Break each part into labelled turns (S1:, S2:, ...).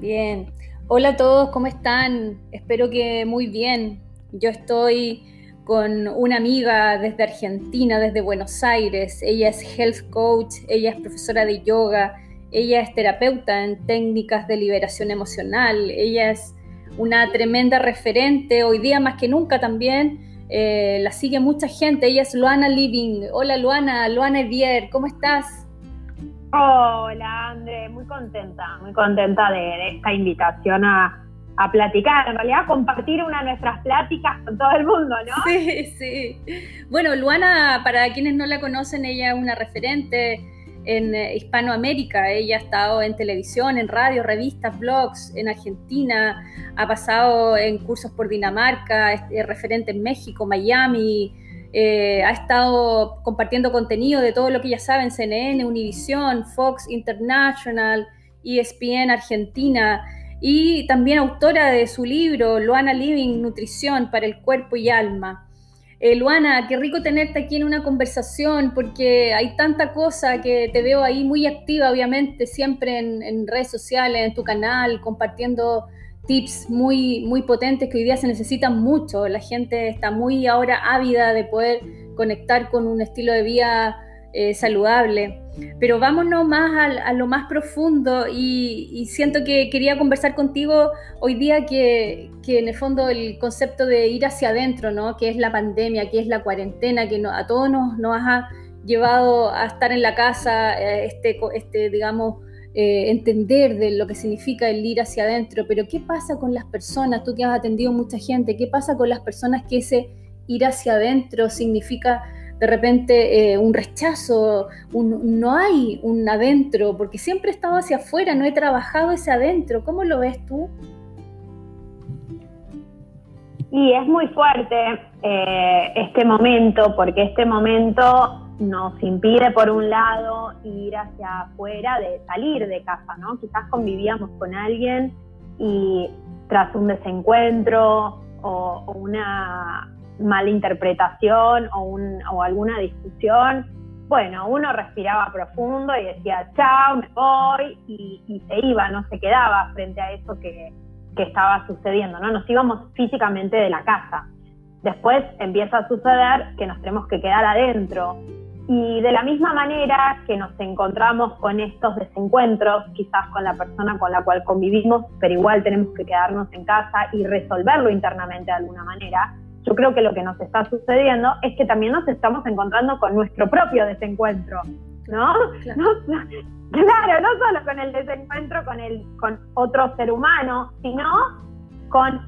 S1: Bien. Hola a todos, ¿cómo están? Espero que muy bien. Yo estoy con una amiga desde Argentina, desde Buenos Aires. Ella es health coach, ella es profesora de yoga, ella es terapeuta en técnicas de liberación emocional, ella es una tremenda referente, hoy día más que nunca también. Eh, la sigue mucha gente, ella es Luana Living. Hola Luana, Luana Evier, ¿cómo estás?
S2: Hola André, muy contenta, muy contenta de, esta invitación a, a, platicar, en realidad compartir una de nuestras pláticas con todo el mundo, ¿no?
S1: Sí, sí. Bueno, Luana, para quienes no la conocen, ella es una referente en eh, Hispanoamérica. Ella ha estado en televisión, en radio, revistas, blogs en Argentina, ha pasado en cursos por Dinamarca, es referente en México, Miami, eh, ha estado compartiendo contenido de todo lo que ya saben, CNN, Univision, Fox International, ESPN Argentina, y también autora de su libro, Luana Living, Nutrición para el Cuerpo y Alma. Eh, Luana, qué rico tenerte aquí en una conversación porque hay tanta cosa que te veo ahí muy activa, obviamente, siempre en, redes sociales, en tu canal, compartiendo tips muy, muy potentes que hoy día se necesitan mucho. La gente está muy ahora ávida de poder conectar con un estilo de vida eh, saludable. Pero vámonos más a, lo más profundo y, siento que quería conversar contigo hoy día que, en el fondo el concepto de ir hacia adentro, ¿no? que es la pandemia, que es la cuarentena, que a todos nos, nos, ha llevado a estar en la casa, eh, este, este digamos, eh, entender de lo que significa el ir hacia adentro. Pero ¿qué pasa con las personas? Tú que has atendido mucha gente, ¿qué pasa con las personas que ese ir hacia adentro significa de repente eh, un rechazo, no hay un adentro, porque siempre he estado hacia afuera, no he trabajado ese adentro. ¿Cómo lo ves tú?
S2: Y es muy fuerte eh, este momento, porque este momento nos impide, por un lado, ir hacia afuera, de salir de casa, ¿no? Quizás convivíamos con alguien y tras un desencuentro o una mala interpretación o, o alguna discusión, bueno, uno respiraba profundo y decía, chao, me voy, y, se iba, no se quedaba frente a eso que, que, estaba sucediendo, ¿no? Nos íbamos físicamente de la casa. Después empieza a suceder que nos tenemos que quedar adentro. Y de la misma manera que nos encontramos con estos desencuentros, quizás con la persona con la cual convivimos, pero igual tenemos que quedarnos en casa y resolverlo internamente de alguna manera, yo creo que lo que nos está sucediendo es que también nos estamos encontrando con nuestro propio desencuentro, ¿no? Claro, no, solo con el desencuentro con, el, con otro ser humano, sino con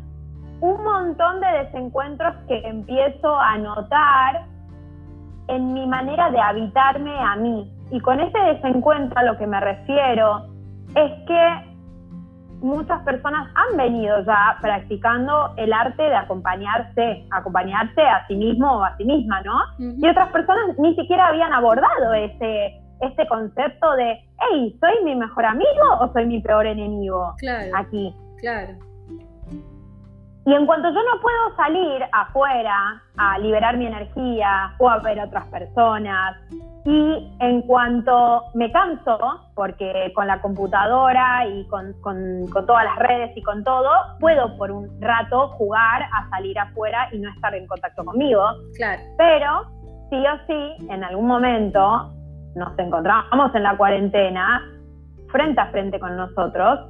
S2: un montón de desencuentros que empiezo a notar en mi manera de habitarme a mí. Y con ese desencuentro a lo que me refiero es que muchas personas han venido ya practicando el arte de acompañarse, acompañarse a sí mismo o a sí misma, ¿no? Y otras personas ni siquiera habían abordado ese, este concepto de, hey, ¿soy mi mejor amigo o soy mi peor enemigo?
S1: Claro.
S2: Aquí.
S1: Claro.
S2: Y en cuanto yo no puedo salir afuera a liberar mi energía o a ver a otras personas, y en cuanto me canso, porque con la computadora y con, todas las redes y con todo, puedo por un rato jugar a salir afuera y no estar en contacto conmigo.
S1: Claro.
S2: Pero sí o sí, en algún momento nos encontramos en la cuarentena frente a frente con nosotros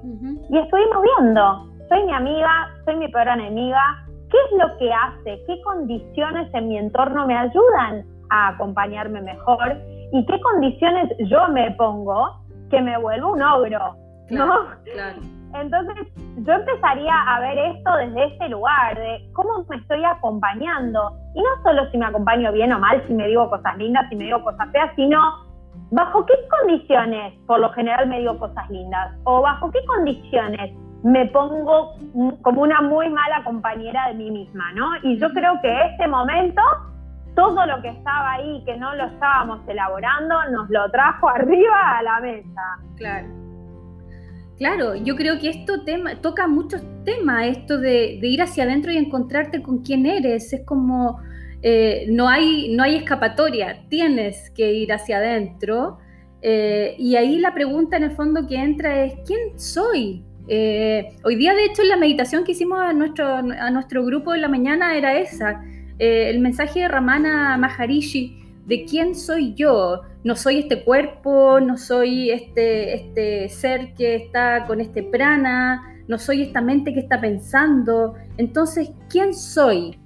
S2: y estuvimos viendo soy mi amiga, soy mi peor enemiga, ¿qué es lo que hace? ¿Qué condiciones en mi entorno me ayudan a acompañarme mejor? ¿Y qué condiciones yo me pongo que me vuelvo un ogro? ¿No? Entonces yo empezaría a ver esto desde ese lugar, de cómo me estoy acompañando. Y no solo si me acompaño bien o mal, si me digo cosas lindas, si me digo cosas feas, sino bajo qué condiciones por lo general me digo cosas lindas o bajo qué condiciones me pongo como una muy mala compañera de mí misma, ¿no? Y yo creo que este momento, todo lo que estaba ahí, que no lo estábamos elaborando, nos lo trajo arriba a la mesa.
S1: Claro. Claro, yo creo que esto tema, toca muchos temas, esto de, ir hacia adentro y encontrarte con quién eres. Es como, eh, no, hay, no hay escapatoria, tienes que ir hacia adentro. Eh, y ahí la pregunta en el fondo que entra es, ¿quién soy? Eh, hoy día, de hecho, la meditación que hicimos a nuestro, a nuestro grupo en la mañana era esa. Eh, el mensaje de Ramana Maharishi de quién soy yo. No soy este cuerpo, no soy este, este ser que está con este prana, no soy esta mente que está pensando. Entonces, ¿quién soy?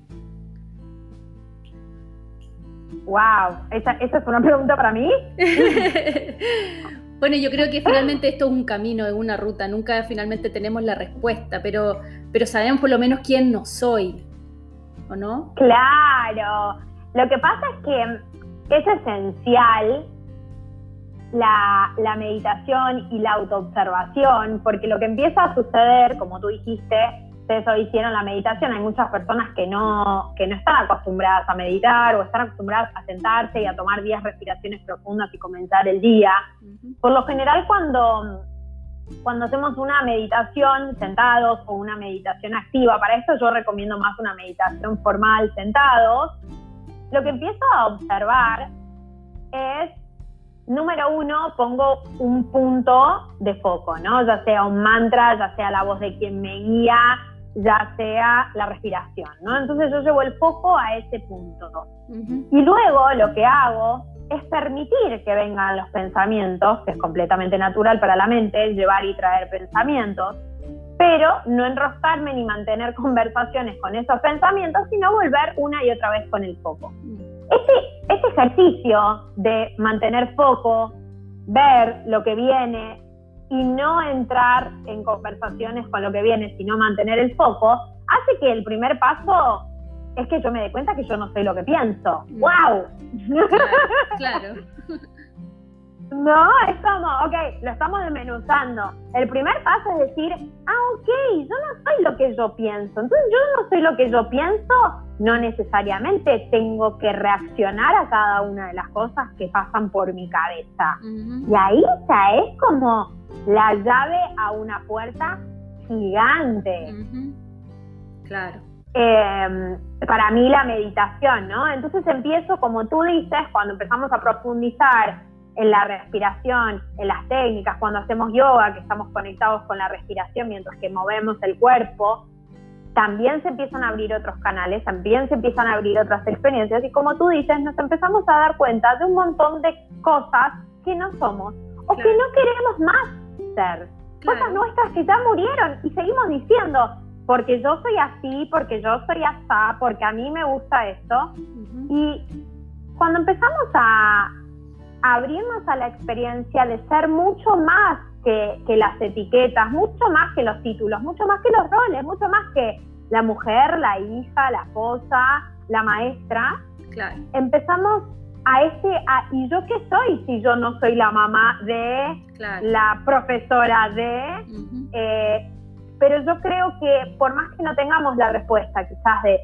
S2: Wow, ¿esa, es una pregunta para mí?
S1: bueno, yo creo que finalmente esto es un camino, es una ruta, nunca finalmente tenemos la respuesta, pero, pero sabemos por lo menos quién no soy, ¿o no?
S2: Claro, lo que pasa es que es esencial la, la meditación y la autoobservación, porque lo que empieza a suceder, como tú dijiste, ustedes hoy hicieron la meditación, hay muchas personas que no, que no están acostumbradas a meditar o están acostumbradas a sentarse y a tomar 10 respiraciones profundas y comenzar el día. Por lo general cuando, cuando hacemos una meditación sentados o una meditación activa, para esto yo recomiendo más una meditación formal sentados, lo que empiezo a observar es número uno, pongo un punto de foco, ¿no? Ya sea un mantra, ya sea la voz de quien me guía, ya sea la respiración, ¿no? Entonces yo llevo el foco a ese punto. Y luego lo que hago es permitir que vengan los pensamientos, que es completamente natural para la mente, llevar y traer pensamientos, pero no enroscarme ni mantener conversaciones con esos pensamientos, sino volver una y otra vez con el foco. Ese, ese ejercicio de mantener foco, ver lo que viene, y no entrar en conversaciones con lo que viene, sino mantener el foco, hace que el primer paso es que yo me dé cuenta que yo no soy lo que pienso. ¡Wow!
S1: Mm. Claro.
S2: no, es como, ok, lo estamos desmenuzando. El primer paso es decir, ah, ok, yo no soy lo que yo pienso. Entonces yo no soy lo que yo pienso, no necesariamente tengo que reaccionar a cada una de las cosas que pasan por mi cabeza. Y ahí ya es como la llave a una puerta gigante.
S1: Claro.
S2: Em, para mí la meditación, ¿no? Entonces empiezo, como tú dices, cuando empezamos a profundizar en la respiración, en las técnicas, cuando hacemos yoga, que estamos conectados con la respiración mientras que movemos el cuerpo, también se empiezan a abrir otros canales, también se empiezan a abrir otras experiencias y como tú dices, nos empezamos a dar cuenta de un montón de cosas que no somos o que no queremos más Cosas nuestras que ya murieron y seguimos diciendo, porque yo soy así, porque yo soy así, porque a mí me gusta esto. Y cuando empezamos a, abrirnos a la experiencia de ser mucho más que, las etiquetas, mucho más que los títulos, mucho más que los roles, mucho más que la mujer, la hija, la esposa, la maestra, empezamos a ese, ¿y yo qué soy si yo no soy la mamá de, la profesora de? Eh, pero yo creo que por más que no tengamos la respuesta quizás de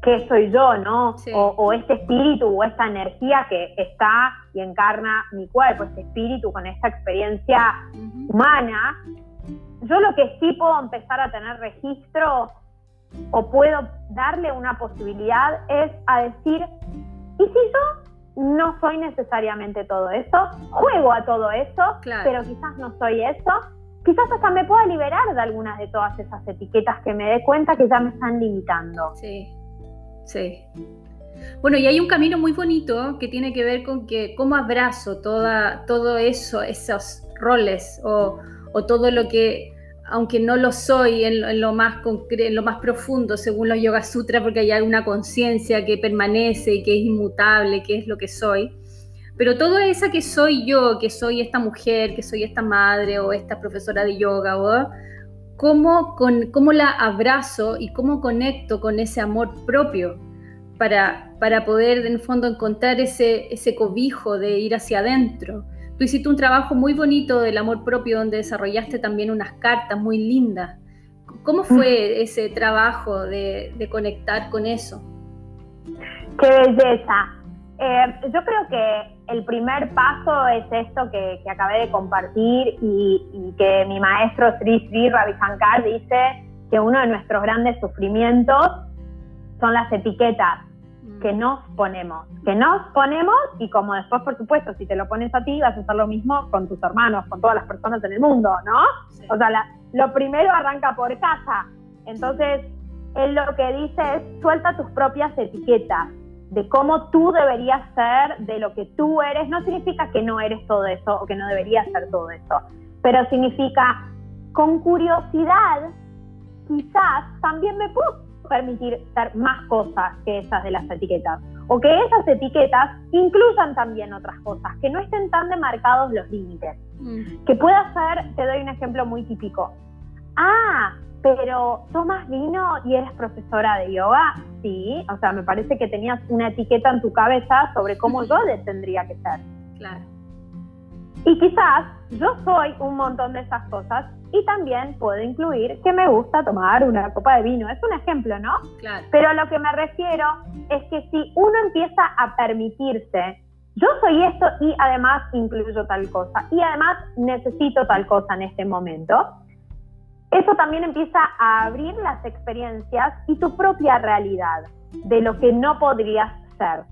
S2: qué soy yo, ¿no? O, este espíritu o esta energía que está y encarna mi cuerpo, este espíritu con esta experiencia humana, yo lo que sí puedo empezar a tener registro o puedo darle una posibilidad es a decir, ¿y si yo no soy necesariamente todo eso, juego a todo eso, pero quizás no soy eso, quizás hasta me pueda liberar de algunas de todas esas etiquetas que me dé cuenta que ya me están limitando.
S1: Sí, sí. Bueno, y hay un camino muy bonito que tiene que ver con que cómo abrazo toda, todo eso, esos roles o, o todo lo que aunque no lo soy en, lo más en lo más profundo, según los Yoga Sutras, porque hay una conciencia que permanece y que es inmutable, que es lo que soy. Pero todo esa que soy yo, que soy esta mujer, que soy esta madre o esta profesora de yoga, o cómo, con, cómo la abrazo y cómo conecto con ese amor propio para, para poder en fondo encontrar ese, ese cobijo de ir hacia adentro Tú hiciste un trabajo muy bonito del amor propio donde desarrollaste también unas cartas muy lindas. ¿Cómo fue ese trabajo de, conectar con eso?
S2: Qué belleza. Eh, yo creo que el primer paso es esto que, acabé de compartir y, que mi maestro Sri Sri Ravi Shankar dice que uno de nuestros grandes sufrimientos son las etiquetas que nos ponemos, que nos ponemos y como después, por supuesto, si te lo pones a ti, vas a hacer lo mismo con tus hermanos, con todas las personas en el mundo, ¿no? O sea, lo primero arranca por casa. Entonces, él lo que dice es, suelta tus propias etiquetas de cómo tú deberías ser, de lo que tú eres. No significa que no eres todo eso o que no deberías ser todo eso, pero significa, con curiosidad, quizás también me puedo permitir ser más cosas que esas de las etiquetas. O que esas etiquetas incluyan también otras cosas, que no estén tan demarcados los límites. Mm. Que pueda ser, te doy un ejemplo muy típico. Ah, pero tomas vino y eres profesora de yoga. Sí, o sea, me parece que tenías una etiqueta en tu cabeza sobre cómo yo tendría que ser.
S1: Claro.
S2: Y quizás yo soy un montón de esas cosas y también puedo incluir que me gusta tomar una copa de vino. Es un ejemplo, ¿no?
S1: Claro.
S2: Pero lo que me refiero es que si uno empieza a permitirse, yo soy esto y además incluyo tal cosa y además necesito tal cosa en este momento, eso también empieza a abrir las experiencias y tu propia realidad de lo que no podrías ser.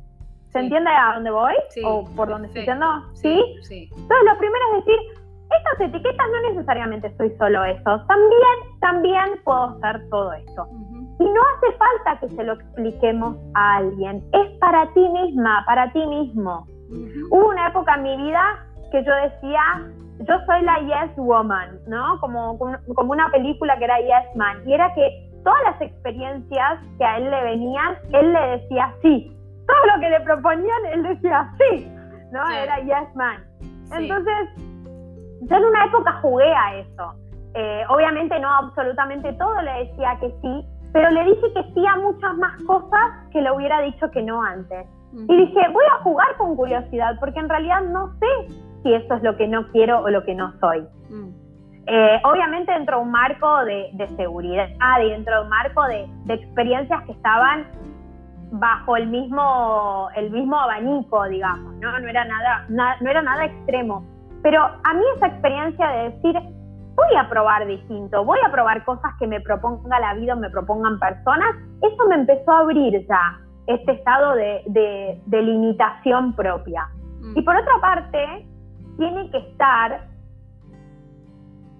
S2: ¿Se entiende a dónde voy?
S1: Sí,
S2: ¿O por dónde estoy yendo?
S1: ¿Sí? Sí.
S2: Entonces, lo primero es decir, estas etiquetas no necesariamente soy solo eso, también, también puedo ser todo esto. Y no hace falta que se lo expliquemos a alguien, es para ti misma, para ti mismo. Hubo una época en mi vida que yo decía, yo soy la Yes Woman, ¿no? Como, como una película que era Yes Man, y era que todas las experiencias que a él le venían, él le decía sí. Todo lo que le proponían, él decía sí, ¿no? Era Yes Man. Entonces, yo en una época jugué a eso. Eh, obviamente no absolutamente todo le decía que sí, pero le dije que sí a muchas más cosas que le hubiera dicho que no antes. Y dije, voy a jugar con curiosidad, porque en realidad no sé si eso es lo que no quiero o lo que no soy. Eh, obviamente dentro de un marco de, seguridad dentro de un marco de, experiencias que estaban bajo el mismo, el mismo abanico, digamos, ¿no? No era nada, no era nada extremo. Pero a mí esa experiencia de decir, voy a probar distinto, voy a probar cosas que me proponga la vida o me propongan personas, eso me empezó a abrir ya este estado de, limitación propia. Mm. Y por otra parte, tiene que estar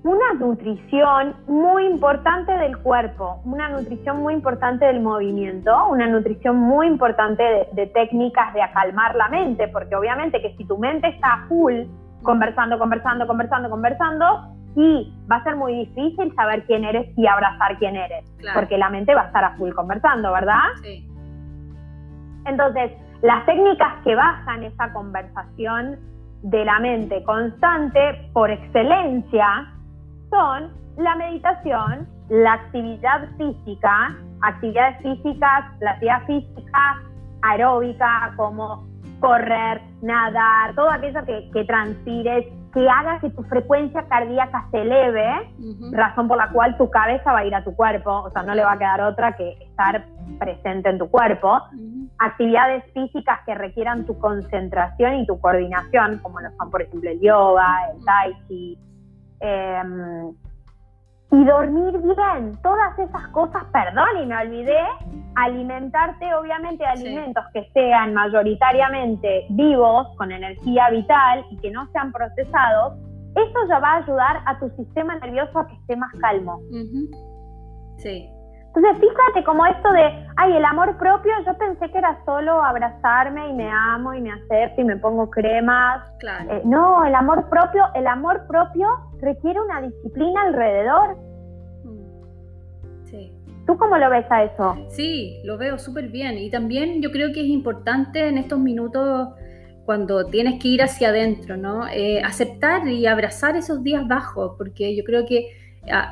S2: una nutrición muy importante del cuerpo, una nutrición muy importante del movimiento, una nutrición muy importante de, de técnicas de acalmar la mente, porque obviamente que si tu mente está full, conversando, conversando, conversando, conversando, y va a ser muy difícil saber quién eres y abrazar quién eres, porque la mente va a estar a full conversando, ¿verdad?
S1: Sí.
S2: Entonces, las técnicas que bajan esa conversación de la mente constante por excelencia son la meditación, la actividad física, actividades físicas, la actividad física aeróbica como correr, nadar, todo aquello que, que transpires, que haga que tu frecuencia cardíaca se eleve, razón por la cual tu cabeza va a ir a tu cuerpo, o sea, no le va a quedar otra que estar presente en tu cuerpo. Actividades físicas que requieran tu concentración y tu coordinación, como lo son, por ejemplo, el yoga, el tai chi, eh, y dormir bien, todas esas cosas, perdón, y me olvidé, alimentarte obviamente de alimentos que sean mayoritariamente vivos, con energía vital y que no sean procesados, eso ya va a ayudar a tu sistema nervioso a que esté más calmo.
S1: Sí.
S2: Entonces, fíjate como esto de, ay, el amor propio, yo pensé que era solo abrazarme y me amo y me acepto y me pongo cremas.
S1: Claro.
S2: Eh, no, el amor propio, el amor propio requiere una disciplina alrededor.
S1: Sí.
S2: ¿Tú cómo lo ves a eso?
S1: Sí, lo veo súper bien. Y también yo creo que es importante en estos minutos cuando tienes que ir hacia adentro, ¿no? Eh, aceptar y abrazar esos días bajos, porque yo creo que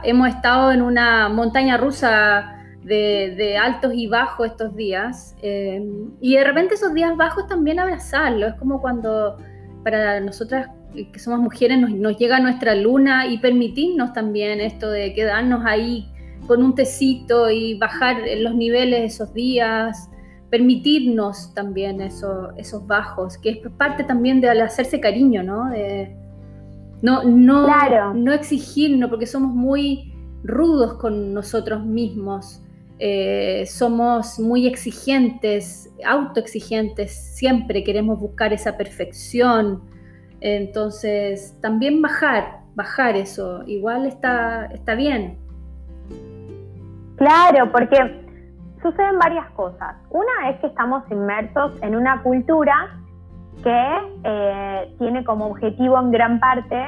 S1: hemos estado en una montaña rusa de, altos y bajos estos días. Eh, y de repente esos días bajos también abrazarlo. Es como cuando para nosotras que somos mujeres nos, llega nuestra luna y permitirnos también esto de quedarnos ahí con un tecito y bajar los niveles esos días, permitirnos también eso, esos bajos, que es parte también de hacerse cariño, ¿no? No, no, no exigirnos, porque somos muy rudos con nosotros mismos. Eh, somos muy exigentes, autoexigentes, siempre queremos buscar esa perfección. Entonces, también bajar, bajar eso, igual está, está bien.
S2: Claro, porque suceden varias cosas. Una es que estamos inmersos en una cultura que eh, tiene como objetivo en gran parte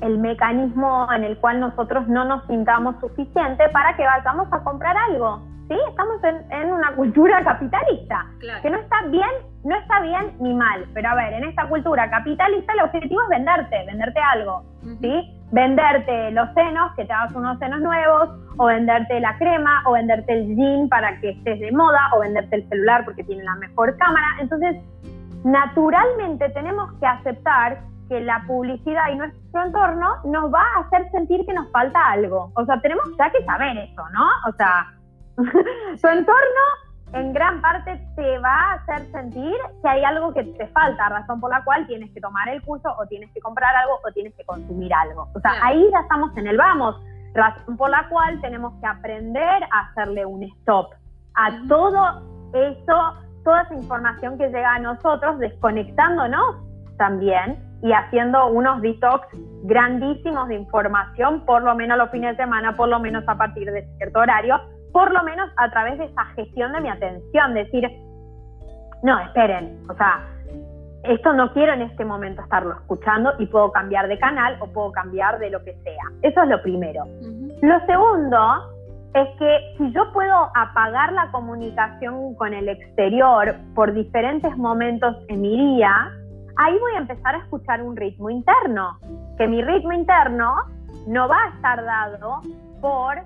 S2: el mecanismo en el cual nosotros no nos sintamos suficiente para que vayamos a comprar algo. ¿sí? Estamos en, una cultura capitalista, que no está bien, no está bien ni mal, pero a ver, en esta cultura capitalista el objetivo es venderte, venderte algo, ¿sí? Venderte los senos, que te hagas unos senos nuevos, o venderte la crema, o venderte el jean para que estés de moda, o venderte el celular porque tiene la mejor cámara. Entonces, naturalmente tenemos que aceptar que la publicidad y nuestro entorno nos va a hacer sentir que nos falta algo. O sea, tenemos ya que saber eso, ¿no? O sea, tu entorno en gran parte te va a hacer sentir que hay algo que te falta, razón por la cual tienes que tomar el curso o tienes que comprar algo o tienes que consumir algo. O sea, ahí ya estamos en el vamos, razón por la cual tenemos que aprender a hacerle un stop a todo eso, toda esa información que llega a nosotros, desconectándonos también y haciendo unos detox grandísimos de información, por lo menos los fines de semana, por lo menos a partir de cierto horario, por lo menos a través de esa gestión de mi atención, decir, no, esperen, o sea, esto no quiero en este momento estarlo escuchando y puedo cambiar de canal o puedo cambiar de lo que sea. Eso es lo primero. Lo segundo es que si yo puedo apagar la comunicación con el exterior por diferentes momentos en mi día, ahí voy a empezar a escuchar un ritmo interno, que mi ritmo interno no va a estar dado por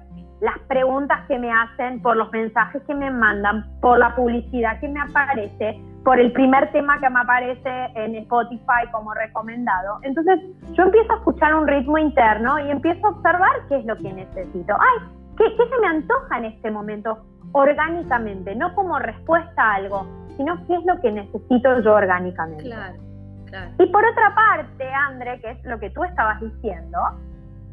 S2: las preguntas que me hacen, por los mensajes que me mandan, por la publicidad que me aparece, por el primer tema que me aparece en Spotify como recomendado. Entonces yo empiezo a escuchar un ritmo interno y empiezo a observar qué es lo que necesito. Ay, ¿qué, qué se me antoja en este momento? Orgánicamente, no como respuesta a algo, sino qué es lo que necesito yo orgánicamente.
S1: Claro, claro.
S2: Y por otra parte, André, que es lo que tú estabas diciendo,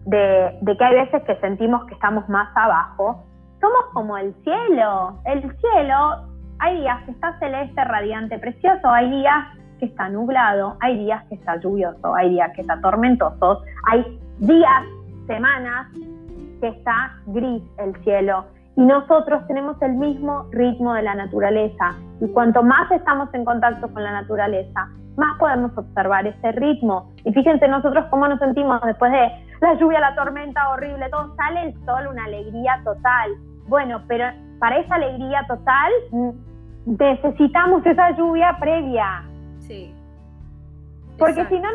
S2: de, que hay veces que sentimos que estamos más abajo, somos como el cielo. El cielo, hay días que está celeste, radiante, precioso, hay días que está nublado, hay días que está lluvioso, hay días que está tormentoso, hay días, semanas que está gris el cielo. Y nosotros tenemos el mismo ritmo de la naturaleza. Y cuanto más estamos en contacto con la naturaleza, más podemos observar ese ritmo. Y fíjense nosotros cómo nos sentimos después de la lluvia, la tormenta horrible, todo sale el sol, una alegría total. Bueno, pero para esa alegría total mm, necesitamos esa lluvia previa.
S1: Sí.
S2: Porque si no,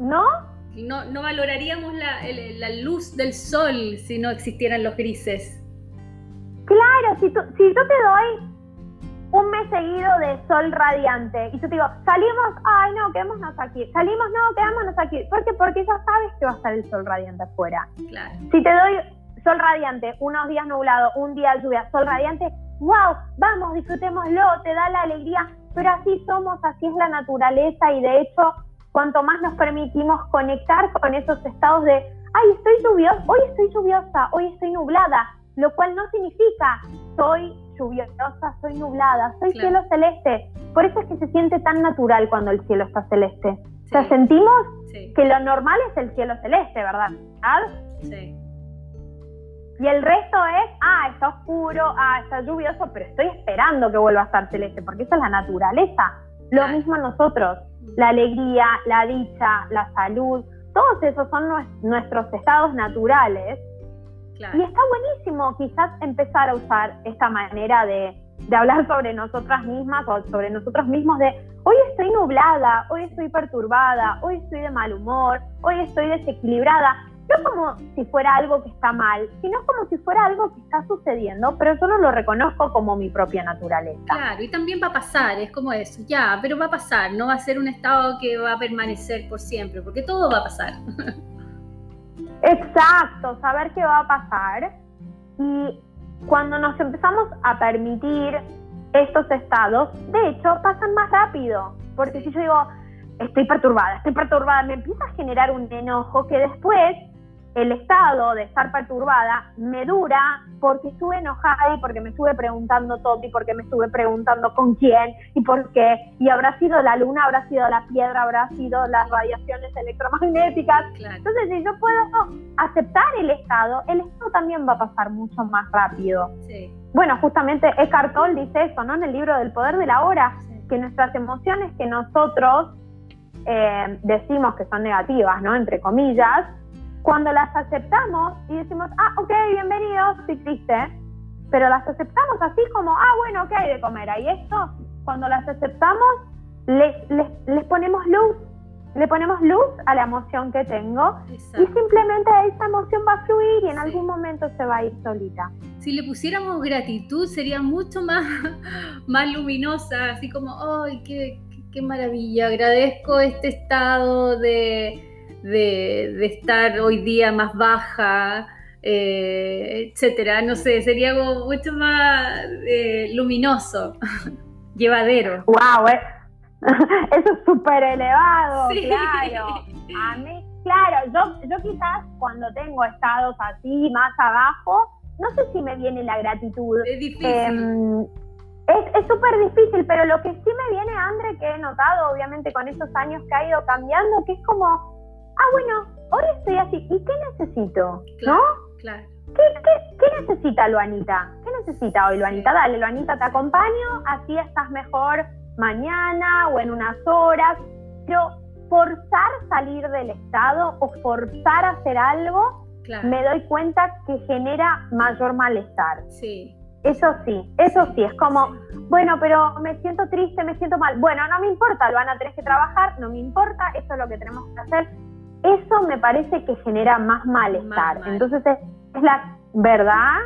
S2: no,
S1: no, no valoraríamos la, la, luz del sol si no existieran los grises.
S2: Claro, si, si yo te doy un mes seguido de sol radiante. Y yo te digo, salimos, ay no, quedémonos aquí. Salimos, no, quedémonos aquí. ¿Por qué? Porque ya sabes que va a estar el sol radiante afuera.
S1: Claro.
S2: Si te doy sol radiante, unos días nublado, un día lluvia, sol radiante, wow, vamos, disfrutémoslo, te da la alegría. Pero así somos, así es la naturaleza y de hecho, cuanto más nos permitimos conectar con esos estados de, ay, estoy lluviosa, hoy estoy lluviosa, hoy estoy nublada, lo cual no significa soy lluviosa, soy nublada, soy cielo celeste. Por eso es que se siente tan natural cuando el cielo está celeste. O sea, sentimos que lo normal es el cielo celeste, ¿verdad?
S1: Sí.
S2: Y el resto es, ah, está oscuro, ah, está lluvioso, pero estoy esperando que vuelva a estar celeste, porque esa es la naturaleza. Lo mismo nosotros, la alegría, la dicha, la salud, todos esos son nuestros estados naturales y está buenísimo quizás empezar a usar esta manera de, hablar sobre nosotras mismas o sobre nosotros mismos de hoy estoy nublada, hoy estoy perturbada, hoy estoy de mal humor, hoy estoy desequilibrada. No como si fuera algo que está mal, sino como si fuera algo que está sucediendo, pero yo no lo reconozco como mi propia naturaleza.
S1: Claro, y también va a pasar, es como eso, ya, pero va a pasar, no va a ser un estado que va a permanecer por siempre, porque todo va a pasar.
S2: Exacto, saber qué va a pasar. Y cuando nos empezamos a permitir estos estados, de hecho, pasan más rápido. Porque si yo digo, estoy perturbada, estoy perturbada, me empieza a generar un enojo que después el estado de estar perturbada me dura porque estuve enojada y porque me estuve preguntando todo y porque me estuve preguntando con quién y por qué. Y habrá sido la luna, habrá sido la piedra, habrá sido las radiaciones electromagnéticas. Entonces, si yo puedo aceptar el estado, el estado también va a pasar mucho más rápido. Bueno, justamente Eckhart Tolle dice eso, ¿no? En el libro del poder de la hora, que nuestras emociones que nosotros eh, decimos que son negativas, ¿no? Entre comillas, cuando las aceptamos y decimos, ah, ok, bienvenido, estoy triste, pero las aceptamos así como, ah, bueno, ok, de comer. Ahí esto, cuando las aceptamos, les, les, ponemos luz, le ponemos luz a la emoción que tengo y simplemente esa emoción va a fluir y en algún momento se va a ir solita.
S1: Si le pusiéramos gratitud sería mucho más, más luminosa, así como, ¡ay, qué, qué maravilla! Agradezco este estado de de, estar hoy día más baja, eh, etcétera. No sé, sería algo mucho más eh, luminoso, llevadero.
S2: ¡Wow! Eh. Eso es súper elevado, claro. A mí, claro, yo, yo quizás cuando tengo estados así más abajo, no sé si me viene la gratitud.
S1: Es difícil. Em,
S2: es súper difícil, pero lo que sí me viene, André, que he notado obviamente con estos años que ha ido cambiando, que es como ah, bueno, hoy estoy así, ¿y qué necesito? ¿No?
S1: Claro.
S2: ¿Qué, necesita Luanita? ¿Qué necesita hoy Luanita? Dale, Luanita, te acompaño, así estás mejor mañana o en unas horas, pero forzar salir del estado o forzar hacer algo, me doy cuenta que genera mayor malestar.
S1: Sí.
S2: Eso sí, eso sí, es como, bueno, pero me siento triste, me siento mal. Bueno, no me importa, Luana, tenés que trabajar, no me importa, eso es lo que tenemos que hacer eso me parece que genera más malestar. Entonces es, la verdad.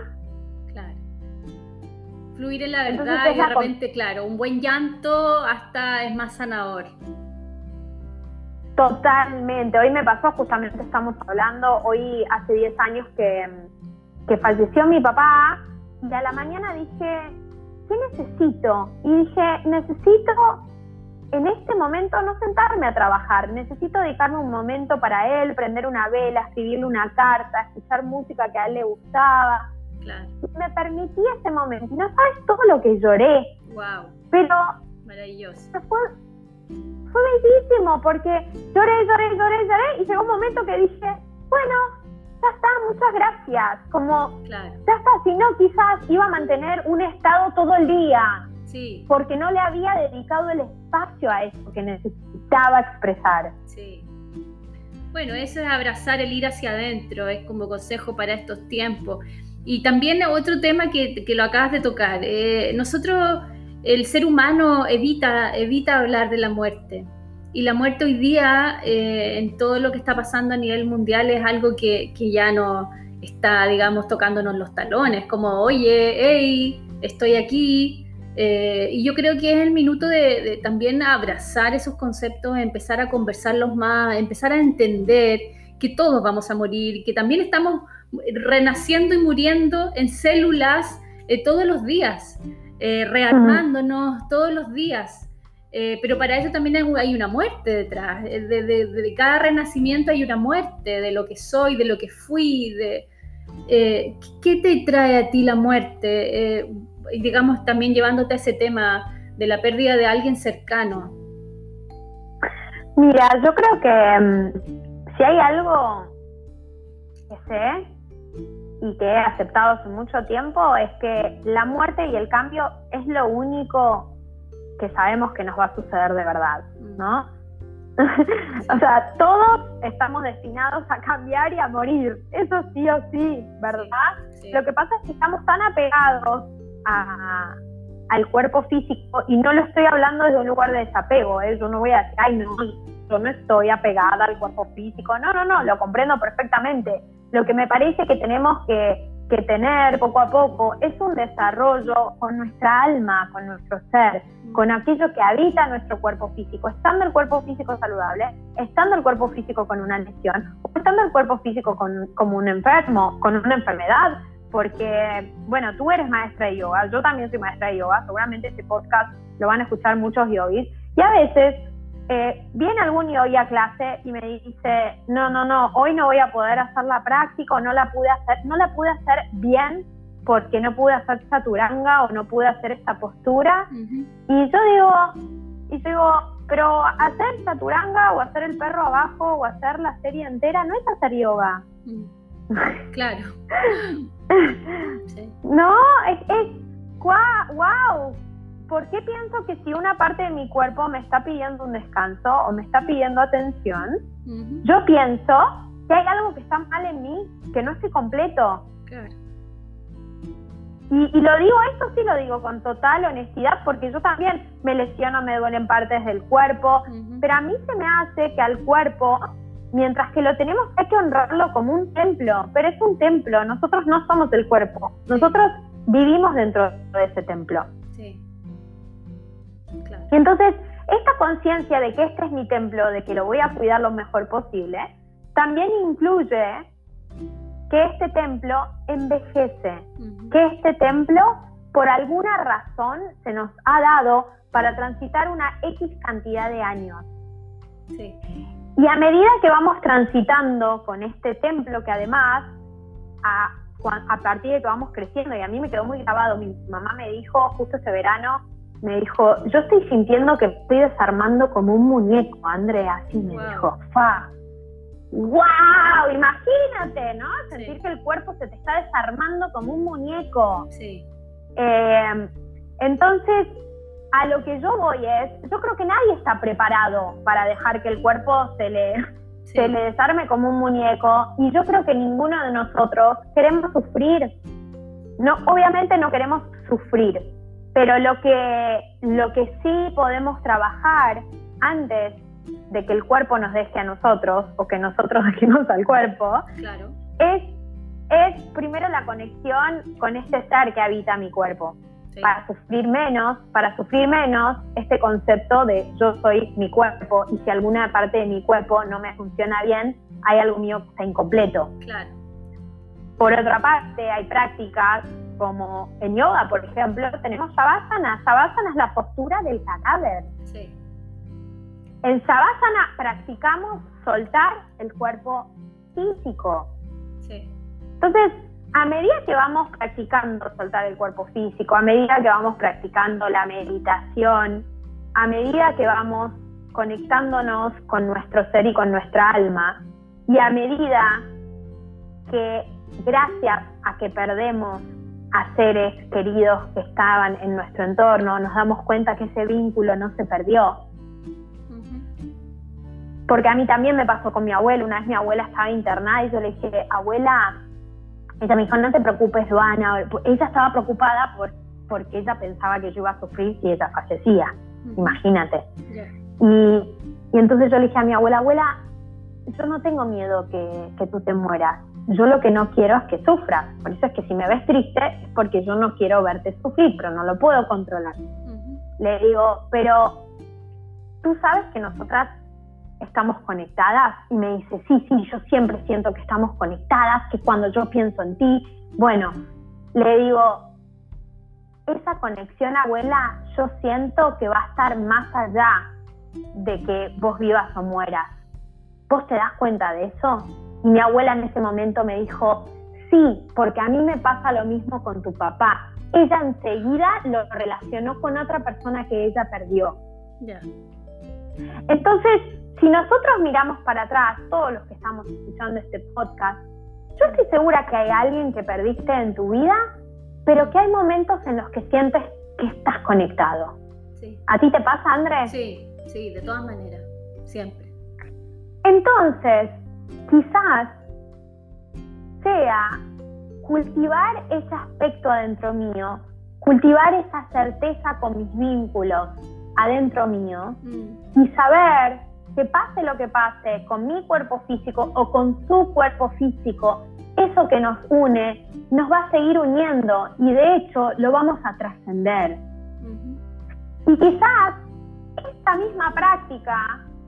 S1: Claro. Fluir en la verdad y de repente, claro, un buen llanto hasta es más sanador.
S2: Totalmente. Hoy me pasó, justamente estamos hablando, hoy hace 10 años que, que falleció mi papá y a la mañana dije, ¿qué necesito? Y dije, necesito en este momento no sentarme a trabajar, necesito dedicarme un momento para él, prender una vela, escribirle una carta, escuchar música que a él le gustaba.
S1: Claro.
S2: Me permití ese momento. Y no sabes todo lo que lloré.
S1: Wow.
S2: Pero.
S1: Maravilloso.
S2: Fue, fue bellísimo porque lloré, lloré, lloré, lloré y llegó un momento que dije, bueno, ya está, muchas gracias. Como,
S1: claro.
S2: ya está, si no, quizás iba a mantener un estado todo el día porque no le había dedicado el espacio a eso que necesitaba expresar.
S1: Sí. Bueno, eso es abrazar el ir hacia adentro, es como consejo para estos tiempos. Y también otro tema que, lo acabas de tocar, eh, nosotros, el ser humano evita, evita hablar de la muerte. Y la muerte hoy día, eh, en todo lo que está pasando a nivel mundial, es algo que, que ya no está, digamos, tocándonos los talones, como, oye, hey, estoy aquí, eh, y yo creo que es el minuto de, también abrazar esos conceptos, empezar a conversarlos más, empezar a entender que todos vamos a morir, que también estamos renaciendo y muriendo en células eh, todos los días, eh, rearmándonos todos los días. pero para eso también hay una muerte detrás. De, de, cada renacimiento hay una muerte de lo que soy, de lo que fui. De, ¿Qué te trae a ti la muerte? Digamos, también llevándote a ese tema de la pérdida de alguien cercano?
S2: Mira, yo creo que mm, si hay algo que sé y que he aceptado hace mucho tiempo es que la muerte y el cambio es lo único que sabemos que nos va a suceder de verdad, ¿no? o sea, todos estamos destinados a cambiar y a morir, eso sí o sí, ¿verdad? Lo que pasa es que estamos tan apegados al cuerpo físico y no lo estoy hablando desde un lugar de desapego, ¿eh? yo no voy a decir, ay no, yo no estoy apegada al cuerpo físico, no, no, no, lo comprendo perfectamente. Lo que me parece que tenemos que, que tener poco a poco es un desarrollo con nuestra alma, con nuestro ser, con aquello que habita nuestro cuerpo físico, estando el cuerpo físico saludable, estando el cuerpo físico con una lesión, o estando el cuerpo físico con, como un enfermo, con una enfermedad, porque, bueno, tú eres maestra de yoga, yo también soy maestra de yoga, seguramente este podcast lo van a escuchar muchos yogis, y a veces eh, viene algún yogi a clase y me dice, no, no, no, hoy no voy a poder hacer la práctica o no la pude hacer, no la pude hacer bien porque no pude hacer chaturanga o no pude hacer esta postura. Y yo digo, y yo digo, pero hacer chaturanga o hacer el perro abajo o hacer la serie entera no es hacer yoga.
S1: Claro.
S2: No, es, es wow, ¿por qué pienso que si una parte de mi cuerpo me está pidiendo un descanso o me está pidiendo atención, yo pienso que hay algo que está mal en mí, que no estoy completo? Y, lo digo, esto sí lo digo con total honestidad, porque yo también me lesiono, me duelen partes del cuerpo, pero a mí se me hace que al cuerpo, mientras que lo tenemos, hay que honrarlo como un templo, pero es un templo, nosotros no somos el cuerpo, nosotros vivimos dentro de ese templo. Y entonces, esta conciencia de que este es mi templo, de que lo voy a cuidar lo mejor posible, también incluye que este templo envejece, que este templo, por alguna razón, se nos ha dado para transitar una X cantidad de años. Y a medida que vamos transitando con este templo, que además, a, a partir de que vamos creciendo, y a mí me quedó muy grabado, mi mamá me dijo justo ese verano, me dijo, yo estoy sintiendo que estoy desarmando como un muñeco, Andrea, así me dijo, fa. ¡Wow! Imagínate, ¿no? Sentir que el cuerpo se te está desarmando como un muñeco. Sí. Eh, entonces, a lo que yo voy es, yo creo que nadie está preparado para dejar que el cuerpo se le, se le desarme como un muñeco y yo creo que ninguno de nosotros queremos sufrir. No, obviamente no queremos sufrir, pero lo que, lo que sí podemos trabajar antes de que el cuerpo nos deje a nosotros o que nosotros dejemos al cuerpo es, es primero la conexión con este ser que habita mi cuerpo. Para sufrir menos, para sufrir menos este concepto de yo soy mi cuerpo y si alguna parte de mi cuerpo no me funciona bien, hay algo mío que está incompleto. Claro. Por otra parte, hay prácticas como en yoga, por ejemplo, tenemos Savasana. Savasana es la postura del cadáver. Sí. En Savasana practicamos soltar el cuerpo físico. Sí. Entonces, a medida que vamos practicando soltar el cuerpo físico, a medida que vamos practicando la meditación, a medida que vamos conectándonos con nuestro ser y con nuestra alma, y a medida que gracias a que perdemos a seres queridos que estaban en nuestro entorno, nos damos cuenta que ese vínculo no se perdió. Porque a mí también me pasó con mi abuela, una vez mi abuela estaba internada y yo le dije, abuela, ella me dijo, no te preocupes, Joana, ella estaba preocupada por, porque ella pensaba que yo iba a sufrir si ella fallecía, imagínate. Y, entonces yo le dije a mi abuela, abuela, yo no tengo miedo que, que tú te mueras, yo lo que no quiero es que sufras. Por eso es que si me ves triste es porque yo no quiero verte sufrir, pero no lo puedo controlar. Le digo, pero tú sabes que nosotras estamos conectadas y me dice, sí, sí, yo siempre siento que estamos conectadas, que cuando yo pienso en ti, bueno, le digo, esa conexión abuela yo siento que va a estar más allá de que vos vivas o mueras. ¿Vos te das cuenta de eso? Y mi abuela en ese momento me dijo, sí, porque a mí me pasa lo mismo con tu papá. Ella enseguida lo relacionó con otra persona que ella perdió. Entonces, si nosotros miramos para atrás, todos los que estamos escuchando este podcast, yo estoy segura que hay alguien que perdiste en tu vida, pero que hay momentos en los que sientes que estás conectado. ¿A ti te pasa, Andrés?
S1: Sí, sí, de todas maneras, siempre.
S2: Entonces, quizás sea cultivar ese aspecto adentro mío, cultivar esa certeza con mis vínculos adentro mío mm. y saber que pase lo que pase con mi cuerpo físico o con su cuerpo físico, eso que nos une nos va a seguir uniendo y de hecho lo vamos a trascender. Y quizás esta misma práctica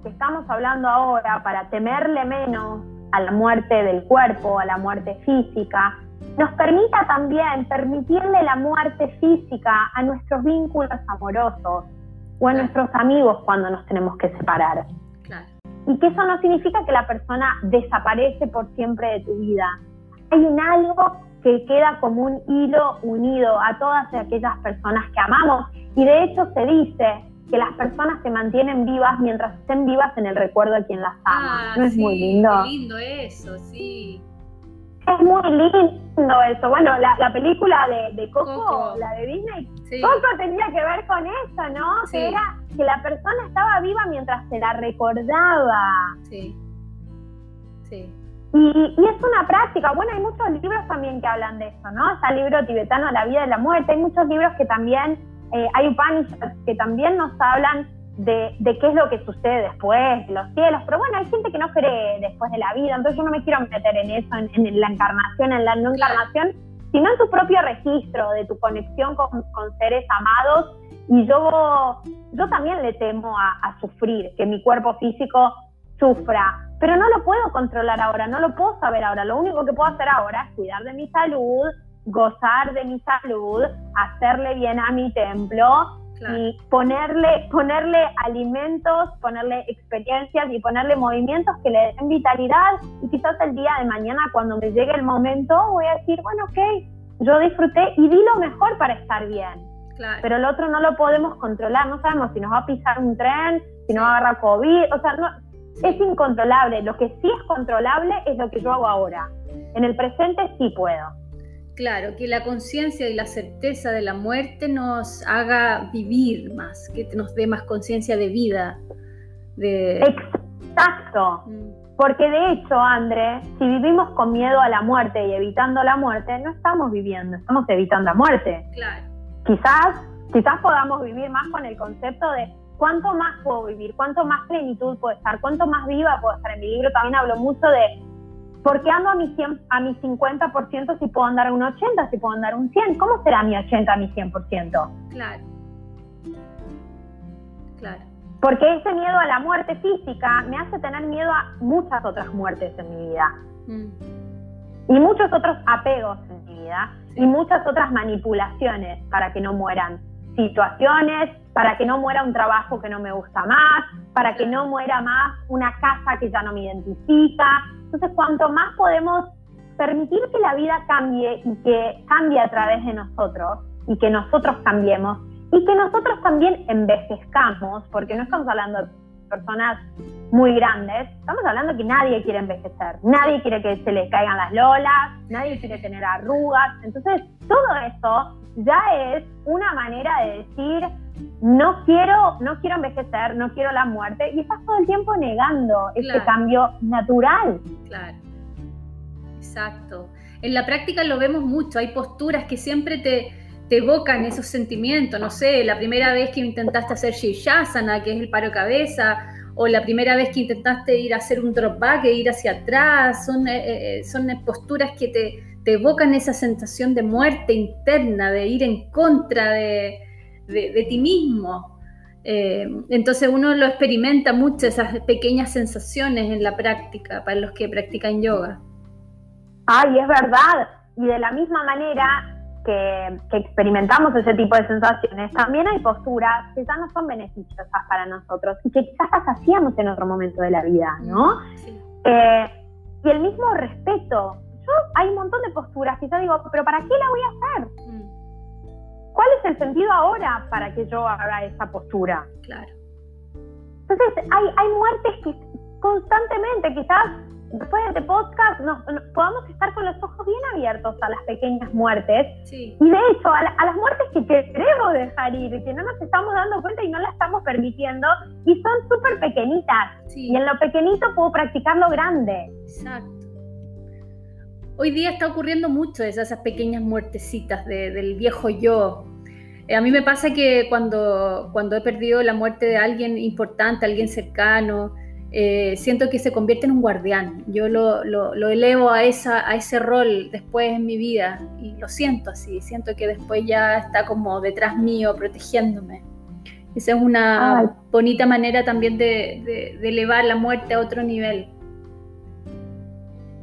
S2: que estamos hablando ahora para temerle menos a la muerte del cuerpo, a la muerte física, nos permita también permitirle la muerte física a nuestros vínculos amorosos. o en nuestros amigos cuando nos tenemos que separar. Y que eso no significa que la persona desaparece por siempre de tu vida. Hay un algo que queda como un hilo unido a todas aquellas personas que amamos. Y de hecho se dice que las personas se mantienen vivas mientras estén vivas en el recuerdo de quien las ama.
S1: Ah, ¿No es muy lindo? Qué lindo eso, sí.
S2: Es muy lindo eso. Bueno, la, película de, Coco, la de Disney, Coco tenía que ver con eso, ¿no? Que era que la persona estaba viva mientras se la recordaba.
S1: Sí. Sí.
S2: Y, y, es una práctica. Bueno, hay muchos libros también que hablan de eso, ¿no? Está el libro tibetano La vida y la muerte. Hay muchos libros que también, eh, hay Upanishads que también nos hablan de, qué es lo que sucede después, de los cielos. Pero bueno, hay gente que no cree después de la vida, entonces yo no me quiero meter en eso, en, la encarnación, en la no encarnación, sino en tu propio registro de tu conexión con, seres amados. Y yo, yo también le temo a, sufrir, que mi cuerpo físico sufra, pero no lo puedo controlar ahora, no lo puedo saber ahora. Lo único que puedo hacer ahora es cuidar de mi salud, gozar de mi salud, hacerle bien a mi templo y ponerle, ponerle alimentos, ponerle experiencias y ponerle movimientos que le den vitalidad y quizás el día de mañana cuando me llegue el momento voy a decir, bueno, ok, yo disfruté y di lo mejor para estar bien. Pero el otro no lo podemos controlar, no sabemos si nos va a pisar un tren, si nos va a agarrar COVID, o sea, no, es incontrolable. Lo que sí es controlable es lo que yo hago ahora. En el presente sí puedo.
S1: Claro, que la conciencia y la certeza de la muerte nos haga vivir más, que nos dé más conciencia de vida. De...
S2: Exacto. Mm. Porque de hecho, André, si vivimos con miedo a la muerte y evitando la muerte, no estamos viviendo, estamos evitando la muerte.
S1: Claro.
S2: Quizás, quizás podamos vivir más con el concepto de cuánto más puedo vivir, cuánto más plenitud puedo estar, cuánto más viva puedo estar. En mi libro también hablo mucho de ¿Por qué ando a mi, 100, a mi 50% si puedo andar a un 80, si puedo andar a un 100? ¿Cómo será mi 80 a mi 100%?
S1: Claro. Claro.
S2: Porque ese miedo a la muerte física me hace tener miedo a muchas otras muertes en mi vida. Mm. Y muchos otros apegos en mi vida. Y muchas otras manipulaciones para que no mueran situaciones, para que no muera un trabajo que no me gusta más, para que no muera más una casa que ya no me identifica, entonces, cuanto más podemos permitir que la vida cambie y que cambie a través de nosotros y que nosotros cambiemos y que nosotros también envejezcamos, porque no estamos hablando de personas muy grandes, estamos hablando que nadie quiere envejecer, nadie quiere que se le caigan las lolas, nadie quiere tener arrugas, entonces todo eso ya es una manera de decir no quiero, no quiero envejecer, no quiero la muerte, y estás todo el tiempo negando ese cambio natural.
S1: Claro, exacto. En la práctica lo vemos mucho, hay posturas que siempre te, te evocan esos sentimientos, no sé, la primera vez que intentaste hacer Shirshasana, que es el paro cabeza, o la primera vez que intentaste ir a hacer un drop back e ir hacia atrás, son, eh, eh, son posturas que te, te evocan esa sensación de muerte interna, de ir en contra de, de, ti mismo. Eh, entonces uno lo experimenta mucho, esas pequeñas sensaciones en la práctica, para los que practican yoga.
S2: Ay, es verdad. Y de la misma manera que, experimentamos ese tipo de sensaciones, también hay posturas que ya no son beneficiosas para nosotros y que quizás las hacíamos en otro momento de la vida, ¿no? Eh, y el mismo respeto. Yo hay un montón de posturas que yo digo, pero ¿para qué la voy a hacer? ¿Cuál es el sentido ahora para que yo haga esa postura?
S1: Claro.
S2: Entonces, hay, hay muertes que constantemente, quizás después de este podcast, nos, podamos estar con los ojos bien abiertos a las pequeñas muertes.
S1: Sí.
S2: Y de hecho, a, las muertes que queremos dejar ir, que no nos estamos dando cuenta y no las estamos permitiendo, y son súper pequeñitas. Y en lo pequeñito puedo practicar lo grande.
S1: Exacto. Hoy día está ocurriendo mucho esas, esas pequeñas muertecitas del viejo yo. Eh, a mí me pasa que cuando, cuando he perdido la muerte de alguien importante, alguien cercano, eh, siento que se convierte en un guardián. Yo lo, lo, elevo a, esa, a ese rol después en mi vida y lo siento así, siento que después ya está como detrás mío, protegiéndome. Esa es una bonita manera también de, de elevar la muerte a otro nivel.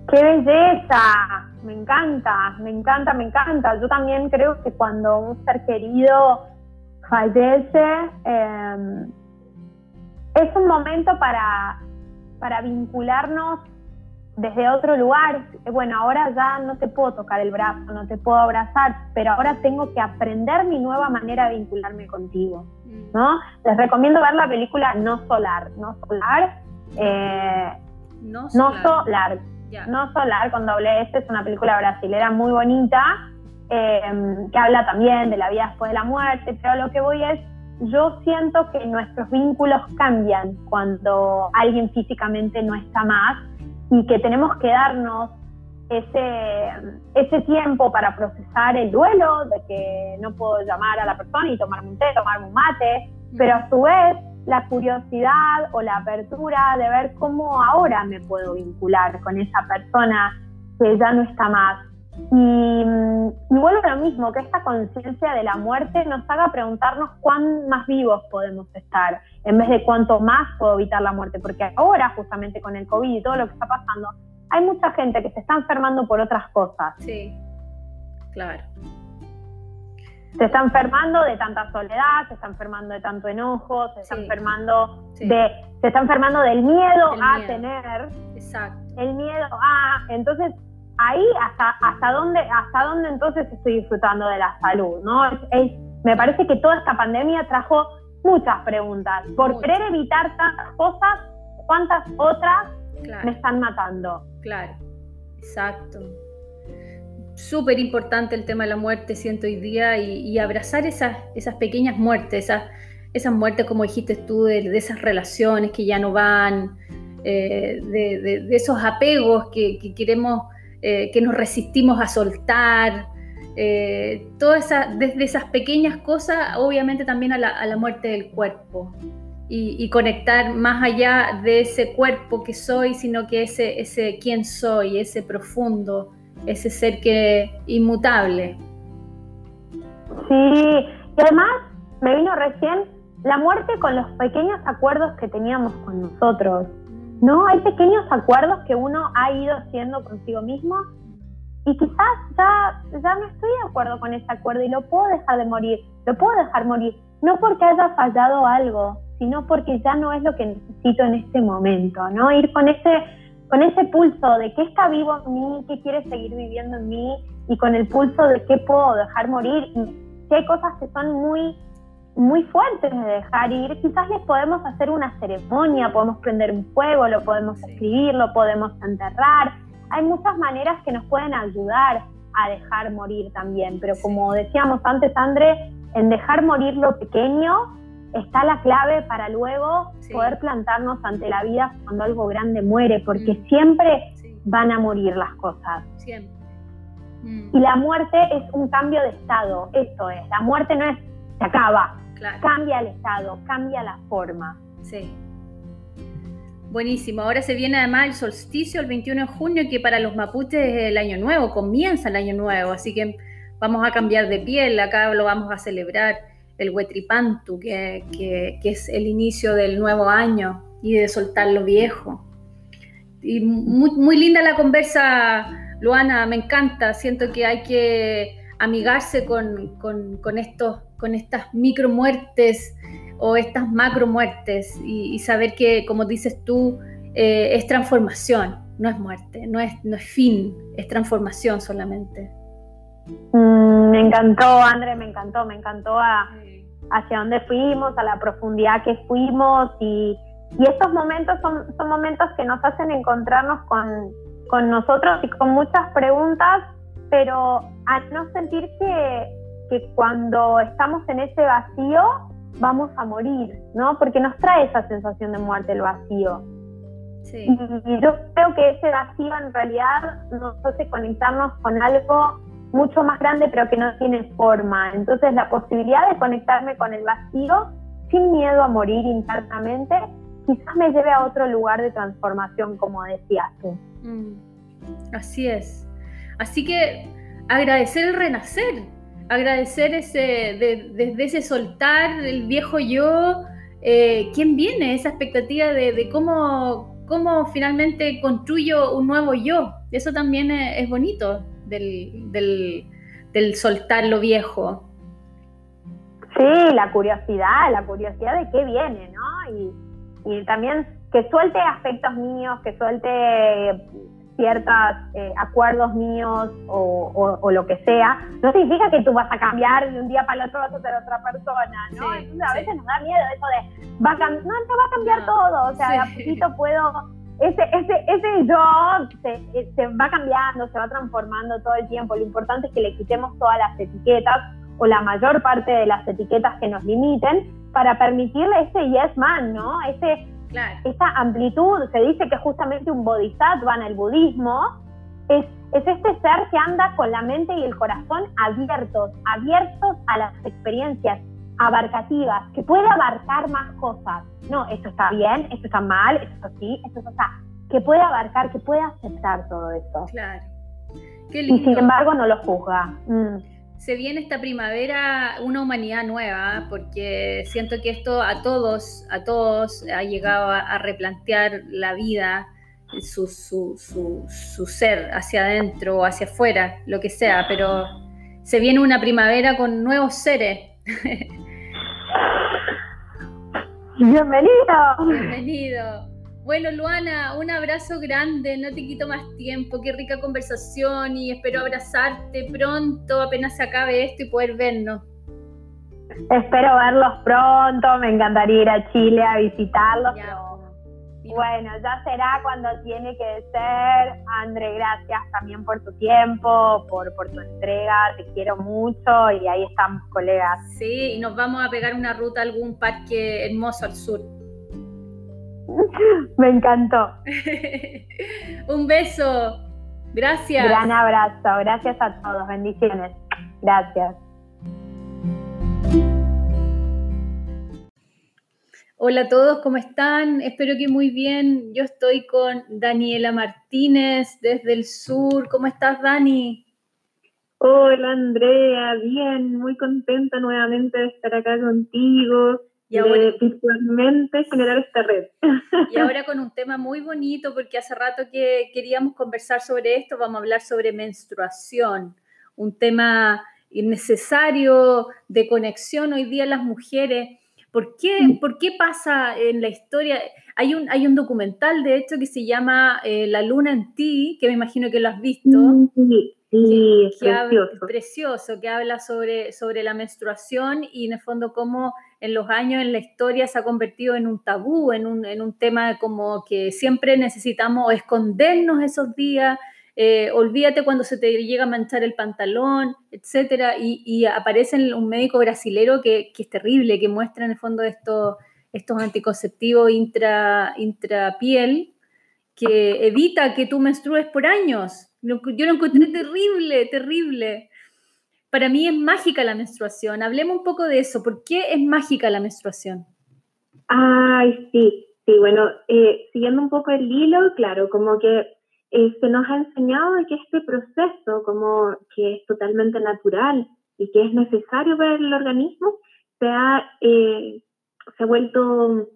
S2: ¡Qué belleza! Me encanta, me encanta, me encanta. Yo también creo que cuando un ser querido fallece, em, es un momento para, para vincularnos desde otro lugar. Bueno, ahora ya no te puedo tocar el brazo, no te puedo abrazar, pero ahora tengo que aprender mi nueva manera de vincularme contigo. Mm. ¿no? Les recomiendo ver la película No Solar. No Solar. Eh, no Solar. No Solar con doble S es una película brasilera muy bonita eh, que habla también de la vida después de la muerte, pero lo que voy es yo siento que nuestros vínculos cambian cuando alguien físicamente no está más y que tenemos que darnos ese, ese tiempo para procesar el duelo, de que no puedo llamar a la persona y tomarme un té, tomarme un mate, pero a su vez la curiosidad o la apertura de ver cómo ahora me puedo vincular con esa persona que ya no está más. Y, vuelvo a lo mismo, que esta conciencia de la muerte nos haga preguntarnos cuán más vivos podemos estar, en vez de cuánto más puedo evitar la muerte, porque ahora justamente con el COVID y todo lo que está pasando, hay mucha gente que se está enfermando por otras cosas.
S1: Sí, claro.
S2: Se está enfermando de tanta soledad, se está enfermando de tanto enojo, se está enfermando de, se está enfermando del miedo a tener.
S1: Exacto.
S2: El miedo a, entonces ahí hasta, hasta dónde, hasta dónde entonces estoy disfrutando de la salud, ¿no? me parece que toda esta pandemia trajo muchas preguntas. Por querer evitar tantas cosas, ¿cuántas otras me están matando?
S1: Claro, exacto. Súper importante el tema de la muerte, siento hoy día, y, abrazar esas, esas pequeñas muertes, esas, esas muertes, como dijiste tú, de, esas relaciones que ya no van, eh, de, esos apegos que, que queremos eh, que nos resistimos a soltar, eh, desde esas pequeñas cosas, obviamente también a la, muerte del cuerpo. Y, conectar más allá de ese cuerpo que soy, sino que ese, ese quién soy, ese profundo, ese ser que inmutable.
S2: Sí, y además me vino recién la muerte con los pequeños acuerdos que teníamos con nosotros. ¿no? Hay pequeños acuerdos que uno ha ido haciendo consigo mismo y quizás ya, ya no estoy de acuerdo con ese acuerdo y lo puedo dejar de morir, lo puedo dejar morir, no porque haya fallado algo, sino porque ya no es lo que necesito en este momento, ¿no? Ir con ese, con ese pulso de qué está vivo en mí, qué quiere seguir viviendo en mí y con el pulso de qué puedo dejar morir y hay cosas que son muy muy fuertes de dejar ir, quizás les podemos hacer una ceremonia, podemos prender un fuego, lo podemos escribir, lo podemos enterrar. Hay muchas maneras que nos pueden ayudar a dejar morir también, pero como decíamos antes, André, en dejar morir lo pequeño está la clave para luego poder plantarnos ante la vida cuando algo grande muere, porque mm. siempre van a morir las cosas.
S1: Siempre.
S2: Y la muerte es un cambio de estado, eso es. La muerte no es se acaba, Cambia el estado, cambia la forma.
S1: Sí. Buenísimo. Ahora se viene además el solsticio el 21 de junio, que para los mapuches es el año nuevo, comienza el año nuevo, así que vamos a cambiar de piel, acá lo vamos a celebrar el Huetripantu, que, que, es el inicio del nuevo año y de soltar lo viejo. Y muy, muy linda la conversa, Luana, me encanta, siento que hay que amigarse con, con, estos, con estas micro muertes o estas macro muertes y, saber que, como dices tú, eh, es transformación, no es muerte, no es, no es fin, es transformación solamente.
S2: Mm, me encantó, André, me encantó, me encantó hacia dónde fuimos, a la profundidad que fuimos y, y estos momentos son, son momentos que nos hacen encontrarnos con, con nosotros y con muchas preguntas pero a no sentir que, cuando estamos en ese vacío vamos a morir, ¿no? Porque nos trae esa sensación de muerte el vacío. Sí. Y, yo creo que ese vacío en realidad nos hace conectarnos con algo mucho más grande pero que no tiene forma. Entonces la posibilidad de conectarme con el vacío sin miedo a morir internamente quizás me lleve a otro lugar de transformación como decías tú. Mm.
S1: Así es. Así que agradecer el renacer, agradecer ese, desde ese soltar el viejo yo, eh, quién viene, esa expectativa de, cómo, cómo finalmente construyo un nuevo yo. Eso también es, bonito del, soltar lo viejo.
S2: Sí, la curiosidad, la curiosidad de qué viene, ¿no? Y, y también que suelte aspectos míos, que suelte ciertos eh, acuerdos míos o, lo que sea, no significa que tú vas a cambiar de un día para el otro vas a ser otra persona, ¿no? Entonces a veces nos da miedo eso de, va a no, te va a cambiar todo, o sea, de a poquito puedo, ese, ese, ese yo se, se va cambiando, se va transformando todo el tiempo, lo importante es que le quitemos todas las etiquetas o la mayor parte de las etiquetas que nos limiten para permitirle ese yes man, ¿no? Ese esa amplitud, se dice que justamente un bodhisattva en el budismo es, es este ser que anda con la mente y el corazón abiertos, abiertos a las experiencias abarcativas, que puede abarcar más cosas. No, esto está bien, esto está mal, esto sí, esto está... Que puede abarcar, que puede aceptar todo esto.
S1: Claro.
S2: Qué lindo. Y sin embargo no lo juzga. Mm
S1: se viene esta primavera una humanidad nueva, porque siento que esto a todos, a todos ha llegado a, replantear la vida, su, su, su, ser hacia adentro o hacia afuera, lo que sea, pero se viene una primavera con nuevos seres.
S2: Bienvenido.
S1: Bienvenido. Bueno, Luana, un abrazo grande, no te quito más tiempo, qué rica conversación y espero abrazarte pronto apenas se acabe esto y poder vernos.
S2: Espero verlos pronto, me encantaría ir a Chile a visitarlos, bueno, ya será cuando tiene que ser. André, gracias también por tu tiempo, por, por tu entrega, te quiero mucho y ahí estamos, colegas.
S1: Sí, y nos vamos a pegar una ruta a algún parque hermoso al sur.
S2: Me encantó.
S1: Un beso. Gracias.
S2: Gran abrazo. Gracias a todos. Bendiciones. Gracias.
S1: Hola a todos, ¿cómo están? Espero que muy bien. Yo estoy con Daniela Martínez desde el sur. ¿Cómo estás, Dani?
S3: Hola, Andrea. Bien, muy contenta nuevamente de estar acá contigo y ahora, virtualmente generar esta red.
S1: Y ahora con un tema muy bonito, porque hace rato que queríamos conversar sobre esto, vamos a hablar sobre menstruación, un tema necesario de conexión hoy día las mujeres. ¿Por qué, mm. ¿Por qué pasa en la historia? Hay un, hay un documental, de hecho, que se llama eh, La luna en ti, que me imagino que lo has visto. Mm,
S3: sí, sí es precioso.
S1: precioso, que habla sobre, sobre la menstruación y en el fondo cómo en los años en la historia se ha convertido en un tabú, en un, en un tema como que siempre necesitamos escondernos esos días, eh, olvídate cuando se te llega a manchar el pantalón, etcétera, y, aparece un médico brasilero que, es terrible, que muestra en el fondo estos, estos anticonceptivos intra, intrapiel que evita que tú menstrues por años. Yo lo encontré terrible, terrible para mí es mágica la menstruación. Hablemos un poco de eso. ¿Por qué es mágica la menstruación?
S3: Ay, sí, sí, bueno, eh, siguiendo un poco el hilo, claro, como que eh, se nos ha enseñado que este proceso, como que es totalmente natural y que es necesario para el organismo, se ha, eh, se ha vuelto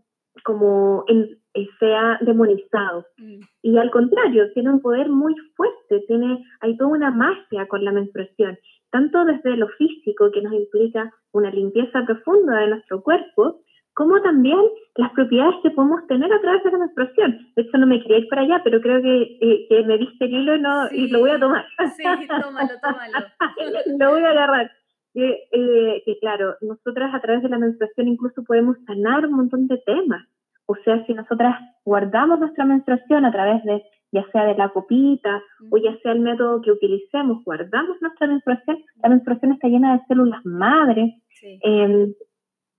S3: como en, se ha demonizado. Mm. Y al contrario, tiene un poder muy fuerte, tiene, hay toda una magia con la menstruación tanto desde lo físico, que nos implica una limpieza profunda de nuestro cuerpo, como también las propiedades que podemos tener a través de la menstruación. De hecho, no me quería ir para allá, pero creo que, eh, me diste el hilo y lo voy a tomar.
S1: Sí, tómalo, tómalo.
S3: lo voy a agarrar. Eh, que claro, nosotras a través de la menstruación incluso podemos sanar un montón de temas. O sea, si nosotras guardamos nuestra menstruación a través de ya sea de la copita o ya sea el método que utilicemos, guardamos nuestra menstruación, la menstruación está llena de células madres, em,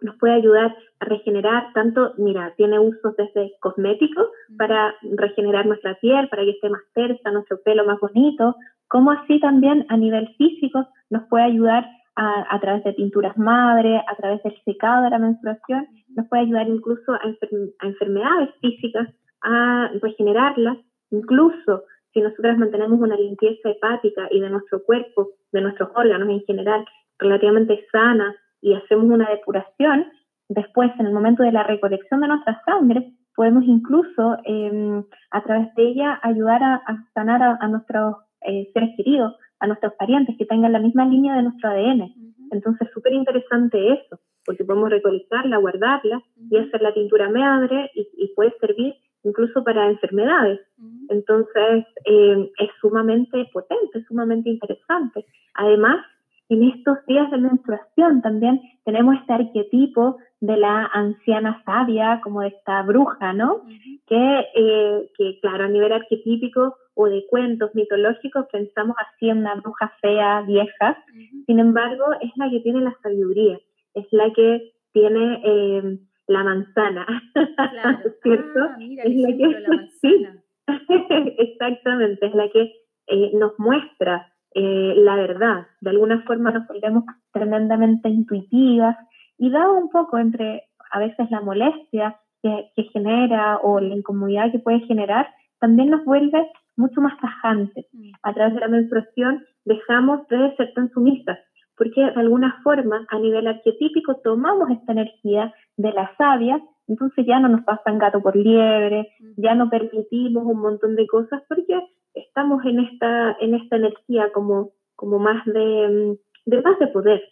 S3: nos puede ayudar a regenerar tanto, mira, tiene usos desde cosméticos para regenerar nuestra piel, para que esté más tersa, nuestro pelo más bonito, como así también a nivel físico nos puede ayudar a, través de pinturas madre, a través del secado de la menstruación, nos puede ayudar incluso a, a enfermedades físicas, a regenerarlas. Incluso si nosotras mantenemos una limpieza hepática y de nuestro cuerpo, de nuestros órganos en general, relativamente sana y hacemos una depuración, después en el momento de la recolección de nuestra sangre, podemos incluso em, a través de ella ayudar a, sanar a, nuestros eh, seres queridos, a nuestros parientes que tengan la misma línea de nuestro ADN. Entonces, súper interesante eso. porque podemos recolectarla, guardarla y hacer la tintura madre y, puede servir incluso para enfermedades. Entonces, eh, es sumamente potente, sumamente interesante. Además, en estos días de menstruación también tenemos este arquetipo de la anciana sabia, como de esta bruja, ¿no? que, eh, que, claro, a nivel arquetípico o de cuentos mitológicos pensamos así en una bruja fea, vieja, sin embargo, es la que tiene la sabiduría, es la que tiene eh, la manzana, ¿cierto? Ah, es la que, sí, exactamente, es la que eh, nos muestra eh, la verdad. De alguna forma nos volvemos tremendamente intuitivas y dado un poco entre a veces la molestia que, genera o la incomodidad que puede generar, también nos vuelve mucho más tajantes. Mm. A través de la menstruación dejamos de ser tan sumisas, porque de alguna forma a nivel arquetípico tomamos esta energía de la sabia, entonces ya no nos pasan gato por liebre, mm. ya no permitimos un montón de cosas porque estamos en esta, en esta energía como, como más de, mm, de más de poder.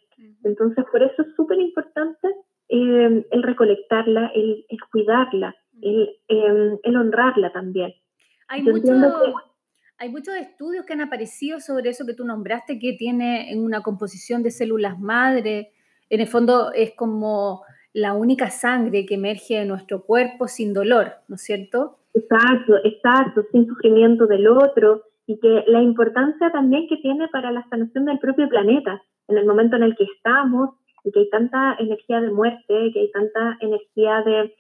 S3: Entonces, por eso es súper importante eh, el recolectarla, el, cuidarla, el, em, el, honrarla también.
S1: Hay, hay muchos estudios que han aparecido sobre eso que tú nombraste, que tiene una composición de células madre. En el fondo es como la única sangre que emerge de nuestro cuerpo sin dolor, ¿no es cierto?
S3: Exacto, exacto, sin sufrimiento del otro y que la importancia también que tiene para la sanación del propio planeta, en el momento en el que estamos y que hay tanta energía de muerte, que hay tanta energía de,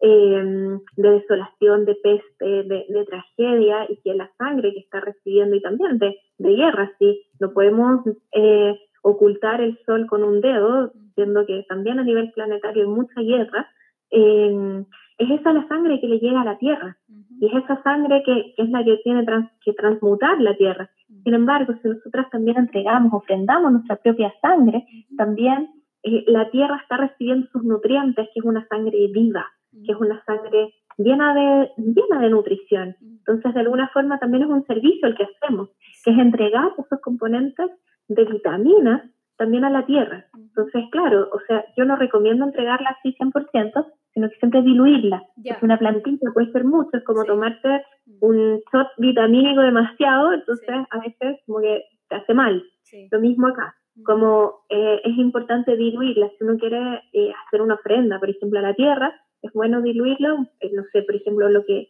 S3: em, de desolación, de peste, de, tragedia y que la sangre que está recibiendo y también de, de guerra, sí, no podemos eh, ocultar el sol con un dedo, viendo que también a nivel planetario hay mucha guerra. Eh, es esa la sangre que le llega a la tierra y es esa sangre que, es la que tiene que transmutar la tierra. Sin embargo, si nosotras también entregamos, ofrendamos nuestra propia sangre, también eh, la tierra está recibiendo sus nutrientes, que es una sangre viva, que es una sangre llena de, llena de nutrición. Entonces, de alguna forma también es un servicio el que hacemos, que es entregar esos componentes de vitaminas también a la tierra. Entonces, claro, o sea, yo no recomiendo entregarla así 100%, sino que siempre diluirla. Es una plantita, puede ser mucho, es como tomarte mm. un shot vitamínico demasiado, entonces a veces como que te hace mal. Lo mismo acá, mm. como eh, es importante diluirla, si uno quiere eh, hacer una ofrenda, por ejemplo, a la tierra, es bueno diluirlo, eh, no sé, por ejemplo, lo que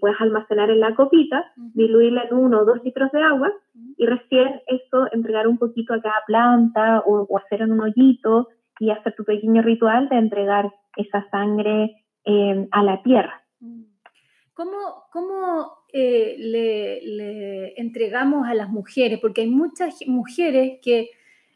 S3: puedes almacenar en la copita, diluirla en uno o dos litros de agua y recién eso entregar un poquito a cada planta o, o hacer en un hoyito y hacer tu pequeño ritual de entregar esa sangre eh, a la tierra.
S1: ¿Cómo, cómo eh, le, entregamos a las mujeres? Porque hay muchas mujeres que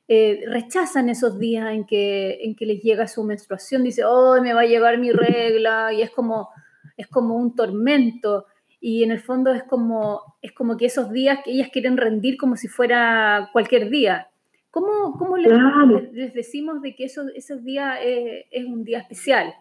S1: eh, rechazan esos días en que, en que les llega su menstruación, dice, oh, me va a llegar mi regla, y es como, es como un tormento. Y en el fondo es como, es como que esos días que ellas quieren rendir como si fuera cualquier día. ¿Cómo, cómo les, decimos de que eso, esos días es, un día especial?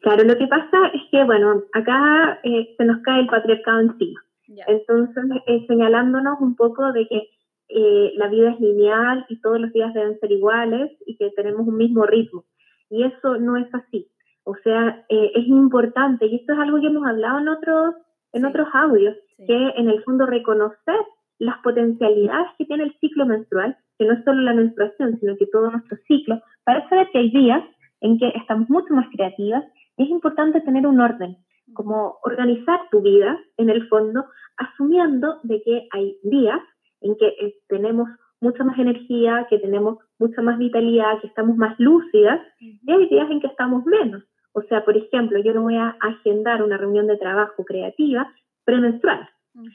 S3: Claro, lo que pasa es que, bueno, acá eh, se nos cae el patriarcado encima. Entonces, eh, señalándonos un poco de que eh, la vida es lineal y todos los días deben ser iguales y que tenemos un mismo ritmo. Y eso no es así. O sea, es importante, y esto es algo que hemos hablado en otros, en otros audios, que en el fondo reconocer las potencialidades que tiene el ciclo menstrual, que no es solo la menstruación, sino que todo nuestro ciclo, para saber que hay días en que estamos mucho más creativas, es importante tener un orden, como organizar tu vida en el fondo, asumiendo de que hay días en que eh, tenemos mucha más energía, que tenemos mucha más vitalidad, que estamos más lúcidas, y hay días en que estamos menos. O sea, por ejemplo, yo no voy a agendar una reunión de trabajo creativa premenstrual,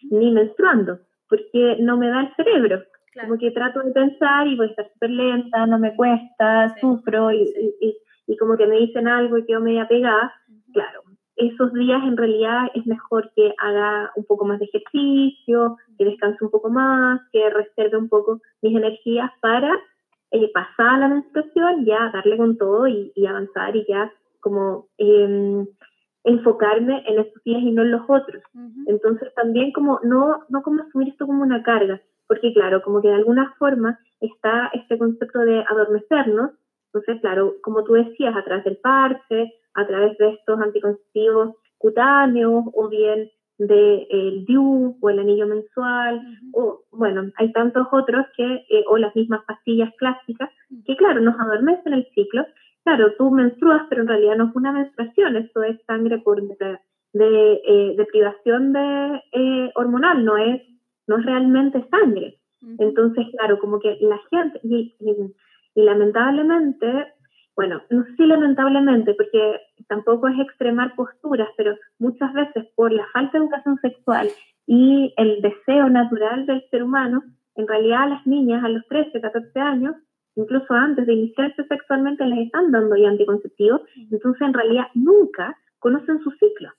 S3: ni menstruando, porque no me da el cerebro. Como que trato de pensar y voy a estar súper lenta, no me cuesta, sufro y, y, como que me dicen algo y quedo media pegada. Claro, esos días en realidad es mejor que haga un poco más de ejercicio, que descanse un poco más, que reserve un poco mis energías para eh, pasar la menstruación, ya darle con todo y, avanzar y ya como eh, enfocarme en esos días y no en los otros. Entonces también como no, no como asumir esto como una carga, porque claro, como que de alguna forma está este concepto de adormecernos Entonces, claro, como tú decías, a través del parche, a través de estos anticonceptivos cutáneos o bien del de, DIU o el anillo mensual, o bueno, hay tantos otros que, eh, o las mismas pastillas clásicas, que claro, nos adormecen el ciclo. Claro, tú menstruas, pero en realidad no es una menstruación, esto es sangre por de, de, eh, privación de, eh, hormonal, no es, no es realmente sangre. Entonces, claro, como que la gente, y, y lamentablemente, bueno, no sé si lamentablemente, porque tampoco es extremar posturas, pero muchas veces por la falta de educación sexual y el deseo natural del ser humano, en realidad las niñas a los 13, 14 años, incluso antes de iniciarse sexualmente, les están dando ya anticonceptivos, entonces en realidad nunca conocen su ciclo.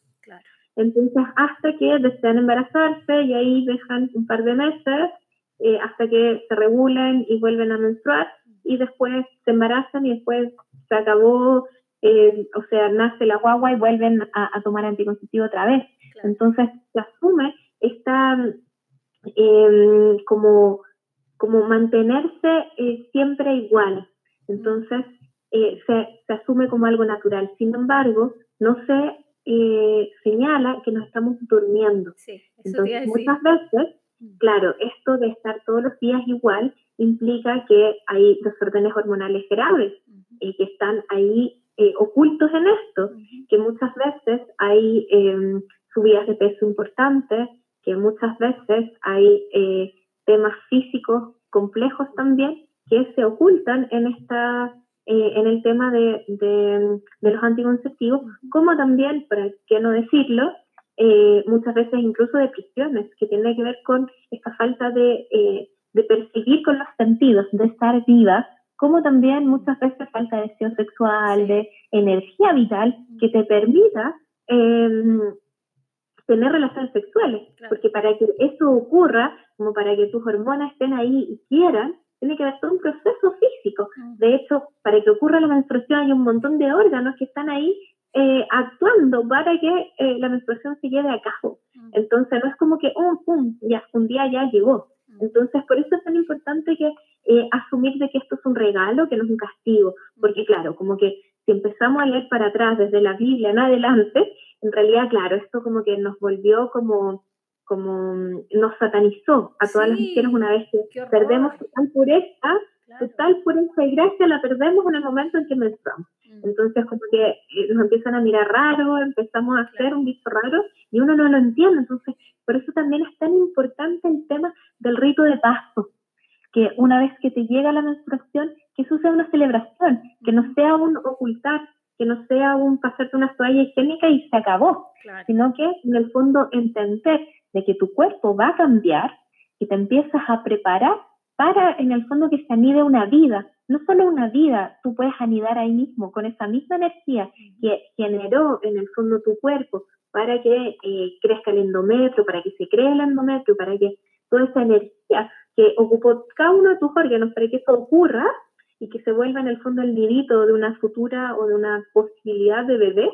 S3: Entonces, hasta que desean embarazarse y ahí dejan un par de meses eh, hasta que se regulen y vuelven a menstruar y después se embarazan y después se acabó eh, o sea, nace la guagua y vuelven a, tomar anticonceptivo otra vez. Entonces se asume esta em, como, como mantenerse eh, siempre igual. Entonces eh, se, se, asume como algo natural. Sin embargo, no se señala que nos estamos durmiendo. Entonces muchas veces, claro, esto de estar todos los días igual implica que hay desórdenes hormonales graves y que están ahí eh, ocultos en esto, que muchas veces hay em, subidas de peso importantes, que muchas veces hay eh, temas físicos complejos también que se ocultan en esta eh, en el tema de, de, los anticonceptivos, como también, para qué no decirlo, muchas veces incluso depresiones, que tienen que ver con esta falta de, de percibir con los sentidos, de estar viva, como también muchas veces falta de deseo sexual, de energía vital que te permita em, tener relaciones sexuales. Porque para que eso ocurra, como para que tus hormonas estén ahí y quieran, tiene que haber todo un proceso físico. De hecho, para que ocurra la menstruación hay un montón de órganos que están ahí eh, actuando para que eh, la menstruación se lleve a cabo. Entonces no es como que, oh, pum, ya, un día ya llegó. Entonces, por eso es tan importante que eh, asumir de que esto es un regalo, que no es un castigo, porque claro, como que si empezamos a leer para atrás desde la Biblia en adelante, en realidad, claro, esto como que nos volvió como, como nos satanizó a todas las mujeres una vez que perdemos total pureza, total pureza y gracia la perdemos en el momento en que menstruamos. Mm. Entonces, como que eh, nos empiezan a mirar raro, empezamos a hacer un bicho raro y uno no lo entiende. Entonces, por eso también es tan importante el tema del rito de paso, que una vez que te llega la menstruación, que eso sea una celebración, que no sea un ocultar, que no sea un pasarte una toalla higiénica y se acabó, sino que en el fondo entender de que tu cuerpo va a cambiar y te empiezas a preparar para en el fondo que se anide una vida, no solo una vida, tú puedes anidar ahí mismo con esa misma energía que generó en el fondo tu cuerpo para que eh, crezca el endometrio, para que se cree el endometrio, para que toda esa energía que ocupó cada uno de tus órganos para que eso ocurra y que se vuelva en el fondo el nidito de una futura o de una posibilidad de bebé,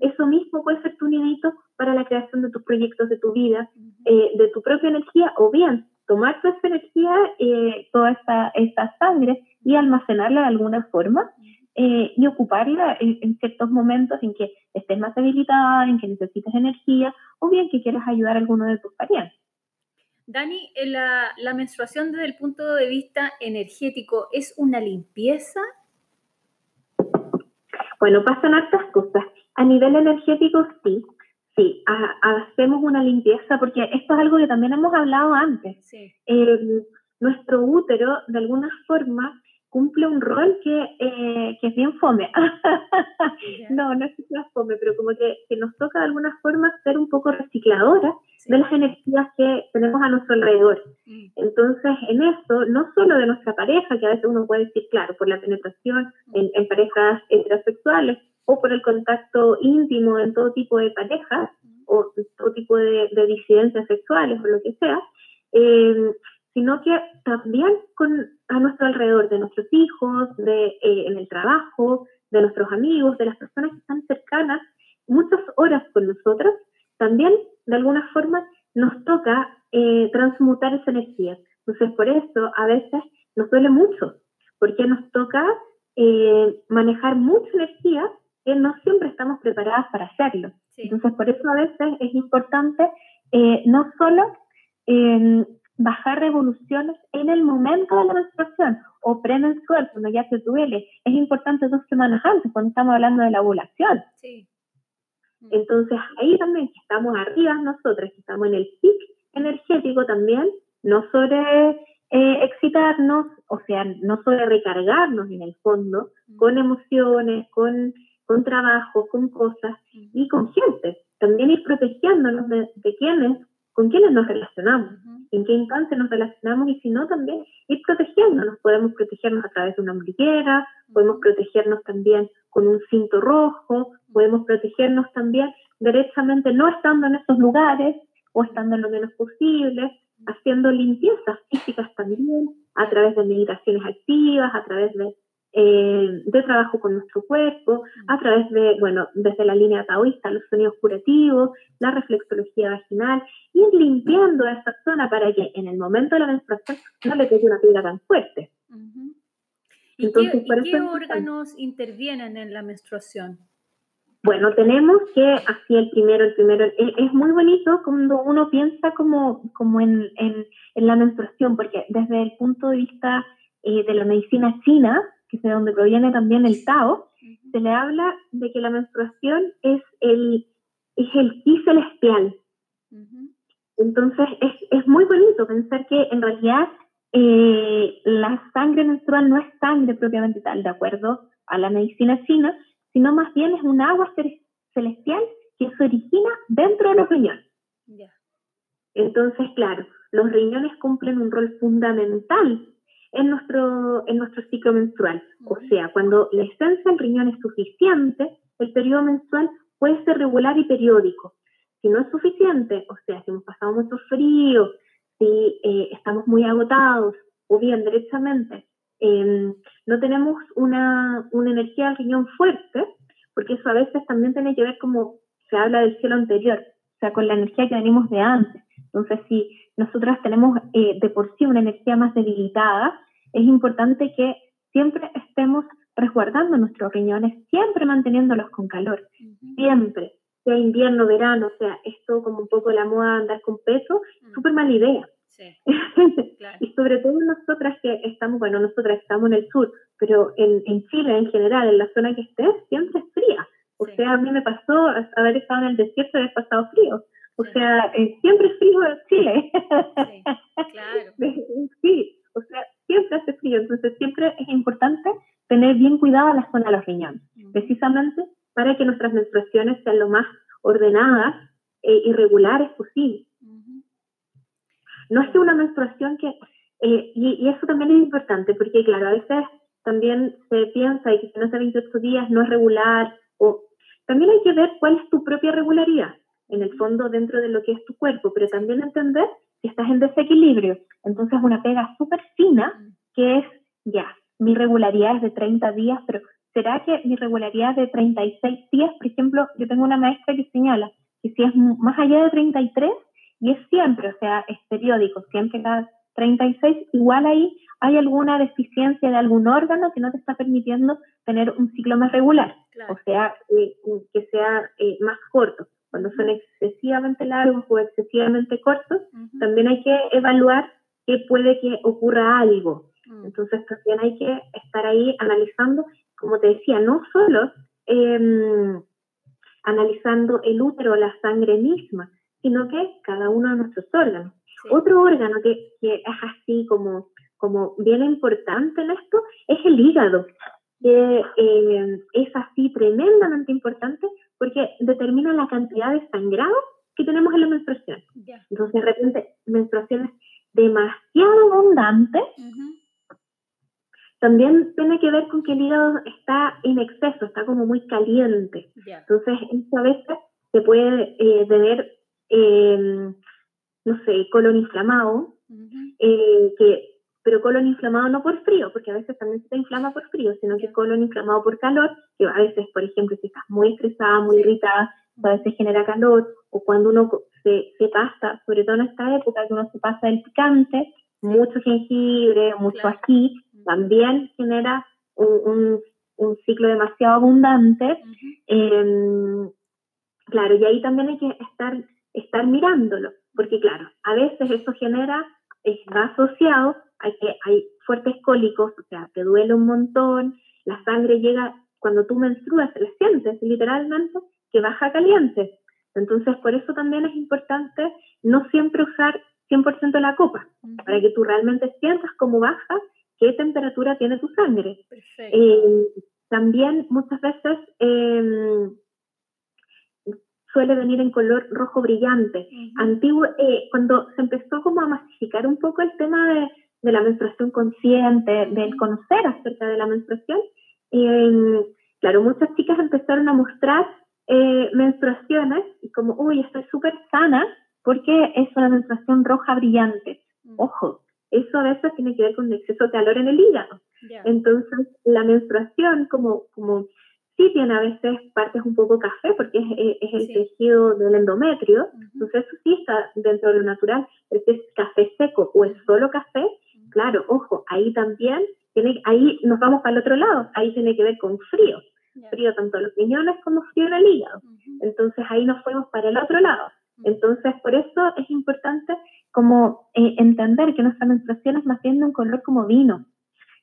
S3: eso mismo puede ser tu nidito para la creación de tus proyectos de tu vida, eh, de tu propia energía, o bien tomar toda esa energía, eh, toda esta, esta sangre y almacenarla de alguna forma eh, y ocuparla en, ciertos momentos en que estés más debilitada, en que necesites energía o bien que quieras ayudar a alguno de tus parientes.
S1: Dani, eh, la, la menstruación desde el punto de vista energético es una limpieza.
S3: Bueno, pasan hartas cosas. A nivel energético, sí. Sí, hacemos una limpieza porque esto es algo que también hemos hablado antes. nuestro útero, de alguna forma, cumple un rol que, eh, que es bien fome. no, no es que sea fome, pero como que, que, nos toca de alguna forma ser un poco recicladora de las energías que tenemos a nuestro alrededor. Mm. Entonces, en eso, no solo de nuestra pareja, que a veces uno puede decir, claro, por la penetración en, en parejas heterosexuales o por el contacto íntimo en todo tipo de parejas mm. o todo tipo de, de disidencias sexuales o lo que sea, eh, sino que también con, a nuestro alrededor, de nuestros hijos, de, eh, en el trabajo, de nuestros amigos, de las personas que están cercanas, muchas horas con nosotros, también de alguna forma nos toca eh, transmutar esa energía. Entonces, por eso a veces nos duele mucho, porque nos toca
S2: eh, manejar mucha energía que no siempre estamos preparadas para hacerlo. Entonces, por eso a veces es importante eh, no solo em, bajar revoluciones en el momento de la menstruación o premenstrual, cuando ya te duele. Es importante dos semanas antes, cuando estamos hablando de la ovulación. Entonces, ahí también estamos arriba nosotros, estamos en el pic energético también, no sobre eh, excitarnos, o sea, no sobre recargarnos en el fondo, con emociones, con, con trabajo, con cosas y con gente. También ir protegiéndonos de, de quienes, con quienes nos relacionamos, en qué instante nos relacionamos y si no, también ir protegiéndonos. Podemos protegernos a través de una ombliguera, podemos protegernos también con un cinto rojo, podemos protegernos también derechamente no estando en esos lugares o estando lo menos posible, haciendo limpiezas físicas también, a través de meditaciones activas, a través de, eh, de trabajo con nuestro cuerpo, a través de, bueno, desde la línea taoísta, los sonidos curativos, la reflexología vaginal, ir limpiando esa zona para que en el momento de la menstruación no le quede una piedra tan fuerte.
S1: ¿Y qué órganos intervienen en la menstruación?
S2: Bueno, tenemos que, así el primero, el primero, es muy bonito cuando uno piensa como, como en, en, la menstruación, porque desde el punto de vista eh, de la medicina china, que es de donde proviene también el Tao, se le habla de que la menstruación es el, es el ki celestial. Entonces, es, es, muy bonito pensar que en realidad eh, la sangre menstrual no es sangre propiamente tal, de acuerdo a la medicina china, sino más bien es un agua celestial que se origina dentro de los riñones. Entonces, claro, los riñones cumplen un rol fundamental en nuestro, en nuestro ciclo menstrual. O sea, cuando la esencia del riñón es suficiente, el periodo menstrual puede ser regular y periódico. Si no es suficiente, o sea, si hemos pasado mucho frío, si eh, estamos muy agotados, o bien derechamente Em, no tenemos una, una energía del riñón fuerte, porque eso a veces también tiene que ver como se habla del cielo anterior, o sea, con la energía que venimos de antes. Entonces, si nosotros tenemos eh, de por sí una energía más debilitada, es importante que siempre estemos resguardando nuestros riñones, siempre manteniéndolos con calor, siempre, sea invierno, verano, o sea, esto como un poco la moda andar con peso, súper mala idea. y sobre todo nosotras que estamos, bueno, nosotras estamos en el sur, pero en, en Chile en general, en la zona que estés, siempre es fría. O sea, a mí me pasó haber estado en el desierto y haber pasado frío. O sea, eh, siempre frío en Chile. Sí, claro. sí, o sea, siempre hace frío. Entonces, siempre es importante tener bien cuidada la zona de los riñones, precisamente para que nuestras menstruaciones sean lo más ordenadas e irregulares posible. No es una menstruación que, eh, y, eso también es importante, porque claro, a veces también se piensa que si no hace 28 días no es regular, o también hay que ver cuál es tu propia regularidad, en el fondo dentro de lo que es tu cuerpo, pero también entender si estás en desequilibrio. Entonces una pega súper fina que es, ya, mi regularidad es de 30 días, pero ¿será que mi regularidad es de 36 días? Por ejemplo, yo tengo una maestra que señala que si es más allá de 33, y es siempre, o sea, es periódico, siempre cada 36, igual ahí hay alguna deficiencia de algún órgano que no te está permitiendo tener un ciclo más regular, o sea, eh, que sea eh, más corto. Cuando son excesivamente largos o excesivamente cortos, también hay que evaluar que puede que ocurra algo. Mm. Entonces también hay que estar ahí analizando, como te decía, no solo em, analizando el útero, la sangre misma, sino que cada uno de nuestros órganos. Otro órgano que, que, es así como, como bien importante en esto es el hígado, que eh, es así tremendamente importante porque determina la cantidad de sangrado que tenemos en la menstruación. Entonces, de repente, menstruaciones demasiado abundantes, también tiene que ver con que el hígado está en exceso, está como muy caliente. Entonces, eso a veces se puede eh, tener Em, no sé, colon inflamado, eh, que, pero colon inflamado no por frío, porque a veces también se inflama por frío, sino que colon inflamado por calor, que a veces, por ejemplo, si estás muy estresada, muy irritada, a veces genera calor, o cuando uno se, se pasa, sobre todo en esta época que uno se pasa el picante, mucho jengibre, mucho aquí, también genera un, un ciclo demasiado abundante. Em, claro, y ahí también hay que estar, estar mirándolo, porque claro, a veces eso genera, va asociado que hay fuertes cólicos, o sea, te duele un montón, la sangre llega, cuando tú menstruas, la sientes literalmente que baja caliente. Entonces, por eso también es importante no siempre usar 100% la copa, para que tú realmente sientas cómo baja, qué temperatura tiene tu sangre. Eh, también muchas veces em, suele venir en color rojo brillante. Antiguo, eh, cuando se empezó como a masificar un poco el tema de, de la menstruación consciente, del conocer acerca de la menstruación, em, claro, muchas chicas empezaron a mostrar eh, menstruaciones y como, uy, estoy súper sana porque es una menstruación roja brillante. Mm. Ojo, eso a veces tiene que ver con exceso de calor en el hígado. Entonces, la menstruación, como, como sí tiene a veces partes un poco café, porque es, es el tejido del endometrio, entonces eso sí está dentro de lo natural, pero si es café seco o es solo café, claro, ojo, ahí también, tiene, ahí nos vamos para el otro lado, ahí tiene que ver con frío, frío tanto en los riñones como frío en el hígado. Entonces ahí nos fuimos para el otro lado. Entonces, por eso es importante como eh, entender que nuestra menstruación es más bien de un color como vino,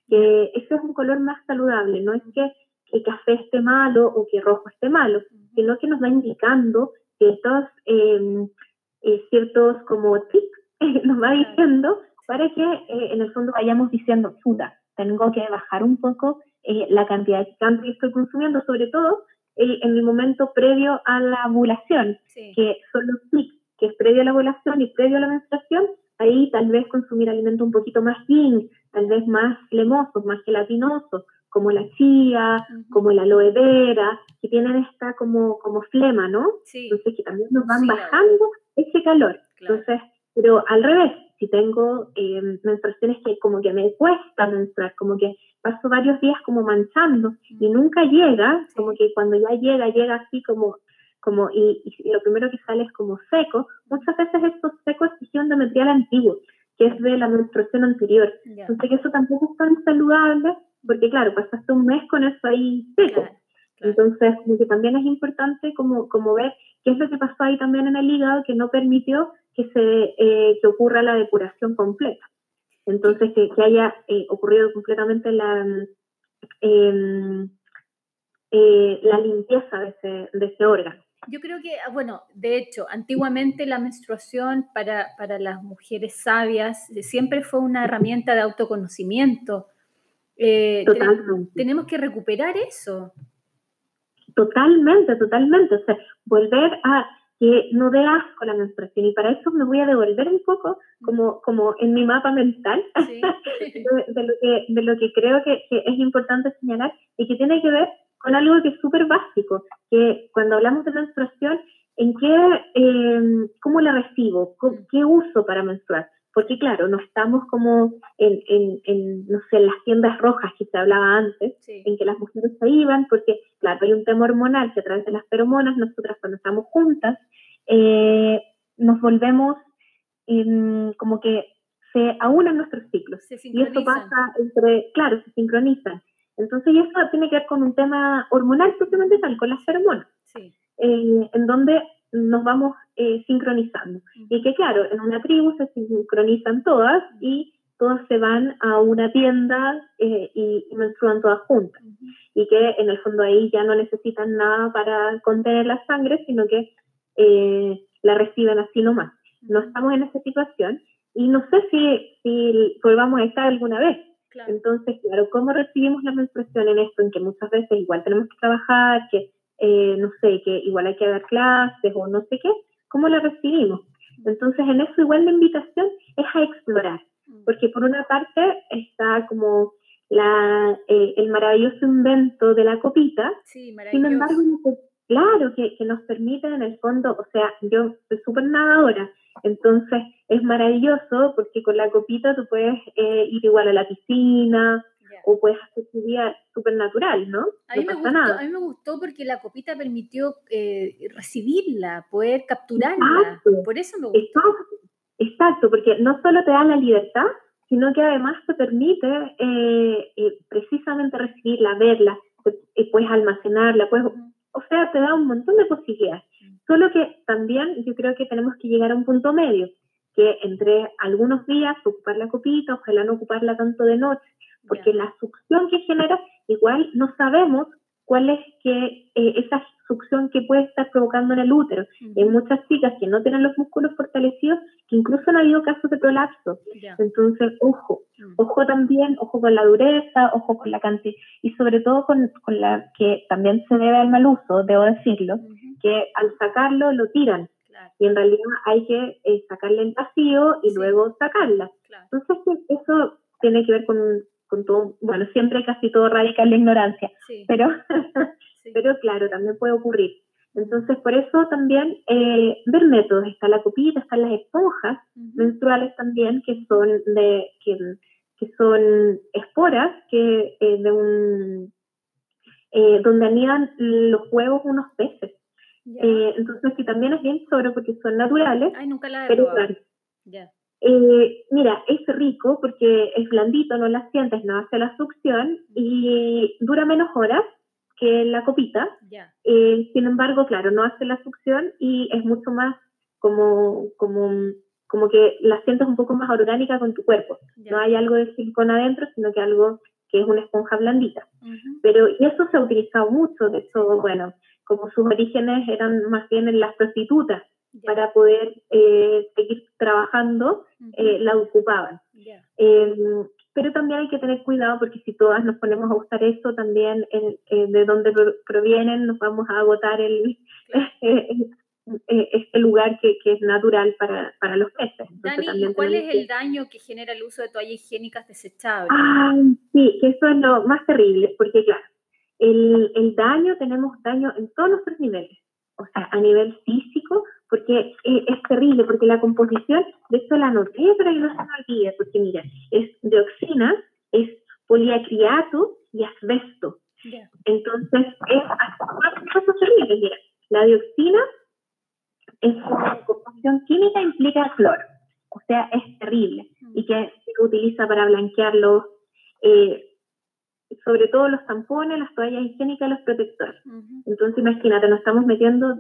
S2: que ese es un color más saludable, no es que, que café esté malo o que rojo esté malo, sino que nos va indicando que estos em, eh, ciertos como tics nos va diciendo para que eh, en el fondo vayamos diciendo, puta, tengo que bajar un poco la cantidad de cambio que estoy consumiendo, sobre todo en el momento previo a la ovulación, que son los tics que es previo a la ovulación y previo a la menstruación, ahí tal vez consumir alimentos un poquito más yin, tal vez más lemosos, más gelatinosos, como la chía, como la aloe vera, que tienen esta como, como flema, ¿no? Entonces que también nos van bajando ese calor. Entonces, pero al revés, si tengo eh, menstruaciones que como que me cuesta menstruar, como que paso varios días como manchando y nunca llega, como que cuando ya llega, llega así como como, y, lo primero que sale es como seco, muchas veces esto seco es tejido endometrial antiguo, que es de la menstruación anterior. Entonces que eso tampoco es tan saludable, porque claro, pasaste un mes con eso ahí seco. Entonces, que también es importante como, como ver qué es lo que pasó ahí también en el hígado que no permitió que se eh, que ocurra la depuración completa. Entonces, que, que haya eh, ocurrido completamente la, em, eh, la limpieza de ese, de ese órgano.
S1: Yo creo que, ah, bueno, de hecho, antiguamente la menstruación para, para las mujeres sabias eh, siempre fue una herramienta de autoconocimiento. Eh, totalmente. Tenemos que recuperar eso.
S2: Totalmente, totalmente. O sea, volver a que no dé asco la menstruación. Y para eso me voy a devolver un poco como, como en mi mapa mental de, lo que, de lo que creo que, que es importante señalar y que tiene que ver con algo que es súper básico, que cuando hablamos de menstruación, ¿en qué, eh, cómo la recibo? ¿Qué uso para menstruar? Porque claro, no estamos como en, en, no sé, las tiendas rojas que se hablaba antes, en que las mujeres se iban, porque claro, hay un tema hormonal que a través de las feromonas, nosotras cuando estamos juntas, eh, nos volvemos como que se aunan nuestros ciclos. y esto pasa entre, claro, se sincronizan. Entonces, y eso tiene que ver con un tema hormonal propiamente tal, con las feromonas, eh, en donde nos vamos eh, sincronizando. Y que claro, en una tribu se sincronizan todas y todas se van a una tienda eh, y, menstruan todas juntas. Y que en el fondo ahí ya no necesitan nada para contener la sangre, sino que la reciben así nomás. No estamos en esa situación y no sé si, si volvamos a estar alguna vez, entonces, claro, ¿cómo recibimos la menstruación en esto? En que muchas veces igual tenemos que trabajar, que eh, no sé, que igual hay que dar clases o no sé qué, ¿cómo la recibimos? Entonces, en eso igual la invitación es a explorar, mm. porque por una parte está como la, eh, el maravilloso invento de la copita,
S1: sí, sin embargo,
S2: claro, que, que, nos permite en el fondo, o sea, yo soy súper nadadora, entonces es maravilloso porque con la copita tú puedes eh, ir igual a la piscina o puedes hacer tu día súper natural, ¿no?
S1: A mí, me gustó, a mí me gustó porque la copita permitió eh, recibirla, poder capturarla. Por eso me gustó.
S2: Exacto, porque no solo te da la libertad, sino que además te permite eh, precisamente recibirla, verla, puedes almacenarla, puedes, o sea, te da un montón de posibilidades. Solo que también yo creo que tenemos que llegar a un punto medio, que entre algunos días ocupar la copita, ojalá no ocuparla tanto de noche, porque la succión que genera, igual no sabemos cuál es que eh, esa succión que puede estar provocando en el útero. Hay muchas chicas que no tienen los músculos fortalecidos, que incluso han habido casos de prolapso. Entonces, ojo, mm. ojo también, ojo con la dureza, ojo con la cantidad, y sobre todo con, con, la que también se debe al mal uso, debo decirlo, que al sacarlo lo tiran. Y en realidad hay que eh, sacarle el vacío y luego sacarla. Entonces, eso tiene que ver con, con todo, bueno, siempre casi todo radica en la ignorancia, pero, pero claro, también puede ocurrir. Entonces, por eso también eh, ver métodos, está la copita, están las esponjas menstruales también, que son de, que, que son esporas que eh, de un eh, donde anidan los huevos unos peces. entonces, que también es bien sobre porque son naturales.
S1: Ay, nunca la he
S2: pero, eh, mira, es rico porque es blandito, no la sientes, no hace la succión y dura menos horas que la copita. Eh, sin embargo, claro, no hace la succión y es mucho más como, como, como que la sientes un poco más orgánica con tu cuerpo. No hay algo de silicona adentro, sino que algo que es una esponja blandita. Pero, y eso se ha utilizado mucho, de hecho, bueno, como sus orígenes eran más bien en las prostitutas, para poder eh, seguir trabajando, eh, la ocupaban. Em, pero también hay que tener cuidado porque si todas nos ponemos a usar eso, también eh, de dónde provienen, nos vamos a agotar el, este lugar que, que, es natural para, para los peces.
S1: Dani, ¿cuál es el daño que genera el uso de toallas higiénicas desechables?
S2: sí, que eso es lo más terrible, porque claro, el, el daño, tenemos daño en todos nuestros niveles, o sea, a nivel físico, porque es, terrible, porque la composición, de esto la noté, pero yo no se me olvide, porque mira, es dioxina, es poliacriato y asbesto. Entonces, es cosas terribles. Mira, la dioxina es una composición química implica cloro, o sea, es terrible y que se utiliza para blanquearlo, eh, sobre todo los tampones, las toallas higiénicas, los protectores. Entonces, imagínate, nos estamos metiendo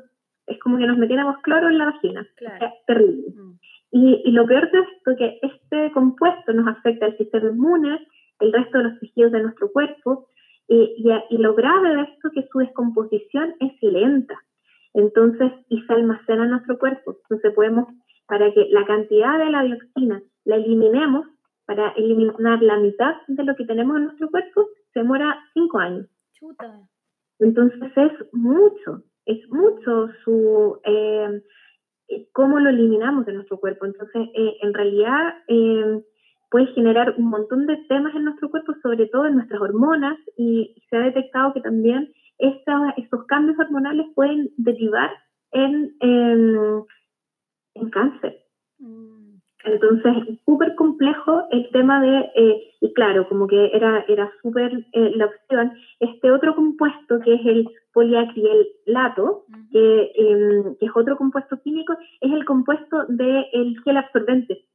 S2: es como que nos metiéramos cloro en la vagina. Es terrible. Mm. Y, y, lo peor de esto es que este compuesto nos afecta al sistema inmune, el resto de los tejidos de nuestro cuerpo, y, y, lo grave de esto es que su descomposición es lenta. Entonces, y se almacena en nuestro cuerpo. Entonces podemos, para que la cantidad de la dioxina la eliminemos, para eliminar la mitad de lo que tenemos en nuestro cuerpo, se demora cinco años.
S1: Chuta.
S2: Entonces es mucho es mucho su eh, cómo lo eliminamos de nuestro cuerpo. Entonces, eh, en realidad eh, puede generar un montón de temas en nuestro cuerpo, sobre todo en nuestras hormonas, y se ha detectado que también estos cambios hormonales pueden derivar en, en, cáncer. Mm. Entonces, es súper complejo el tema de, eh, y claro, como que era, era súper eh, la opción, este otro compuesto que es el poliacrilato, que, em, que, es otro compuesto químico, es el compuesto del gel absorbente.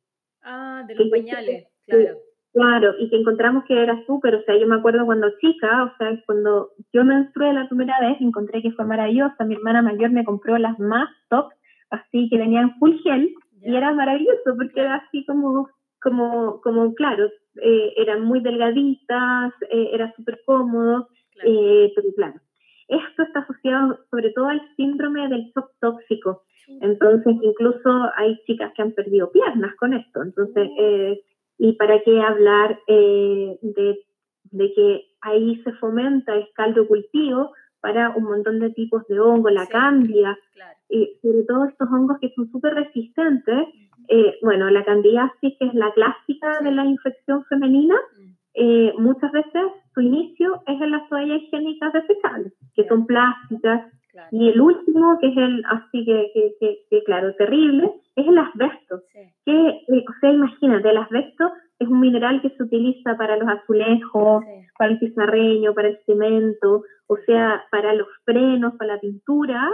S1: Ah, de los pañales, claro.
S2: Claro, y que encontramos que era súper, o sea, yo me acuerdo cuando chica, o sea, cuando yo menstrué la primera vez, encontré que fue maravillosa, mi hermana mayor me compró las más top, así que venían full gel, y era maravilloso porque era así como, como, como claro, eh, eran muy delgaditas, eh, era súper cómodo, eh, pero claro. Esto está asociado sobre todo al síndrome del shock tóxico. Entonces, incluso hay chicas que han perdido piernas con esto. Entonces, y para qué hablar de, de que ahí se fomenta el caldo cultivo para un montón de tipos de hongos, la cambia, y sobre todo estos hongos que son súper resistentes. Eh, bueno, la candidiasis, que es la clásica de la infección femenina, eh, muchas veces su inicio es en las toallas higiénicas desechables, que son plásticas, y el último, que es el así que, que, claro, terrible, es el asbesto. Que, eh, o sea, imagínate, el asbesto es un mineral que se utiliza para los azulejos, para el pizarreño, para el cemento, o sea, para los frenos, para la pintura.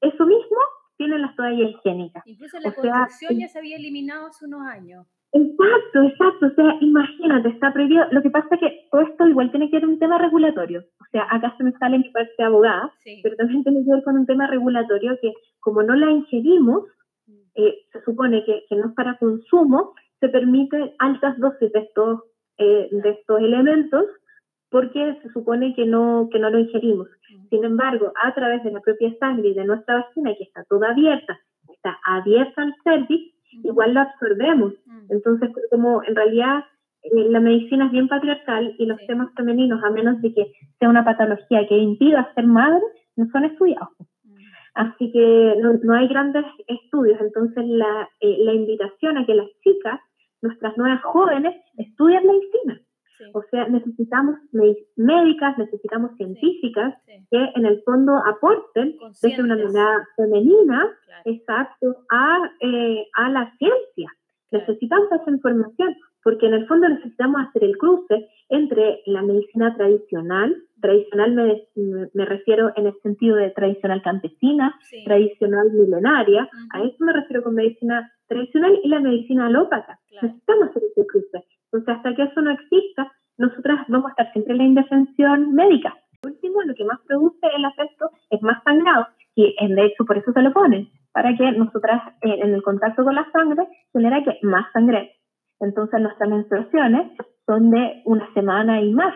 S2: Eso mismo tienen las toallas higiénicas.
S1: Incluso la construcción ya se había eliminado hace unos años.
S2: Exacto, exacto. O sea, imagínate, está prohibido. Lo que pasa es que todo esto igual tiene que ver un tema regulatorio. O sea, acá se me sale en que parte abogada, pero también tiene que ver con un tema regulatorio que, como no la ingerimos, mm. eh, se supone que, que, no es para consumo, se permite altas dosis de estos, eh, de estos elementos porque se supone que no, que no lo ingerimos. Sin embargo, a través de la propia sangre y de nuestra vagina, que está toda abierta, está abierta al cervix, igual lo absorbemos. Mm. Entonces, como en realidad eh, la medicina es bien patriarcal y los temas femeninos, a menos de que sea una patología que impida ser madre, no son estudiados. Así que no, hay grandes estudios. Entonces, la, eh, la invitación a que las chicas, nuestras nuevas jóvenes, estudien medicina. O sea, necesitamos médicas, necesitamos científicas que en el fondo aporten desde una mirada femenina, exacto, a, eh, a la ciencia. Necesitamos esa información porque en el fondo necesitamos hacer el cruce entre la medicina tradicional, tradicional me, me refiero en el sentido de tradicional campesina, tradicional milenaria, a eso me refiero con medicina tradicional y la medicina alópata. Necesitamos hacer ese cruce. Entonces, hasta que eso no exista, nosotras vamos a estar siempre en la indefensión médica. Por último, lo que más produce el afecto es más sangrado, y de hecho por eso se lo ponen, para que nosotras eh, en el contacto con la sangre genera que más sangre. Entonces nuestras menstruaciones son de una semana y más.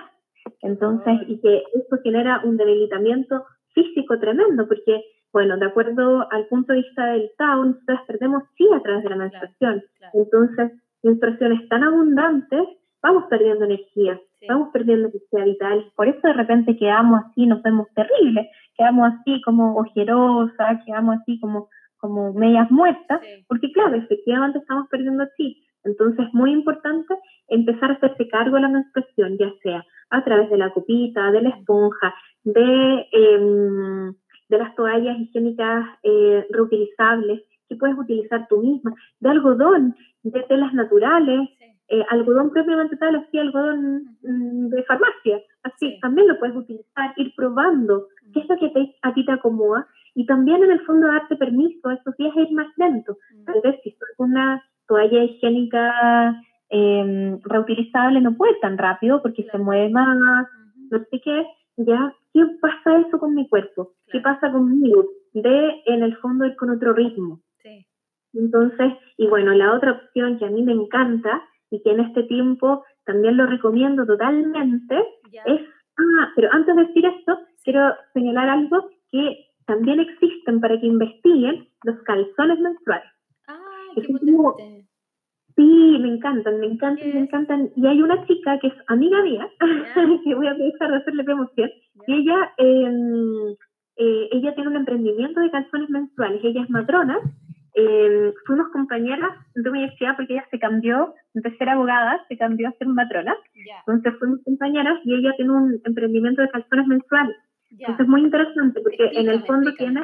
S2: Entonces, y que eso genera un debilitamiento físico tremendo, porque, bueno, de acuerdo al punto de vista del Tao, nosotras perdemos sí a través de la menstruación. Entonces, menstruaciones tan abundantes, vamos perdiendo energía, vamos perdiendo energía vital. Por eso de repente quedamos así, nos vemos terribles, quedamos así como ojerosas, quedamos así como, como medias muertas, porque claro, efectivamente estamos perdiendo chi. Entonces es muy importante empezar a hacerse cargo de la menstruación, ya sea a través de la copita, de la esponja, de, em, de las toallas higiénicas eh, reutilizables que puedes utilizar tú misma, de algodón, de telas naturales, eh, algodón propiamente tal, así algodón mm, de farmacia, así también lo puedes utilizar, ir probando qué es lo que te, a ti te acomoda y también en el fondo darte permiso a esos días a ir más lento. Tal vez si una toalla higiénica em, reutilizable no puede tan rápido porque se mueve más, no sé qué, ya, ¿qué pasa eso con mi cuerpo? ¿Qué pasa conmigo? De en el fondo ir con otro ritmo. Entonces, y bueno, la otra opción que a mí me encanta y que en este tiempo también lo recomiendo totalmente es, ah, pero antes de decir esto, quiero señalar algo que también existen para que investiguen los calzones menstruales.
S1: Ah, qué
S2: Sí, me encantan, me encantan, me encantan. Y hay una chica que es amiga mía, que voy a empezar a hacerle promoción, y ella, em, eh, ella tiene un emprendimiento de calzones menstruales, ella es matrona, eh, fuimos compañeras de universidad porque ella se cambió de ser abogada, se cambió a ser matrona. Entonces fuimos compañeras y ella tiene un emprendimiento de calzones mensuales. Entonces es muy interesante porque en el fondo tiene,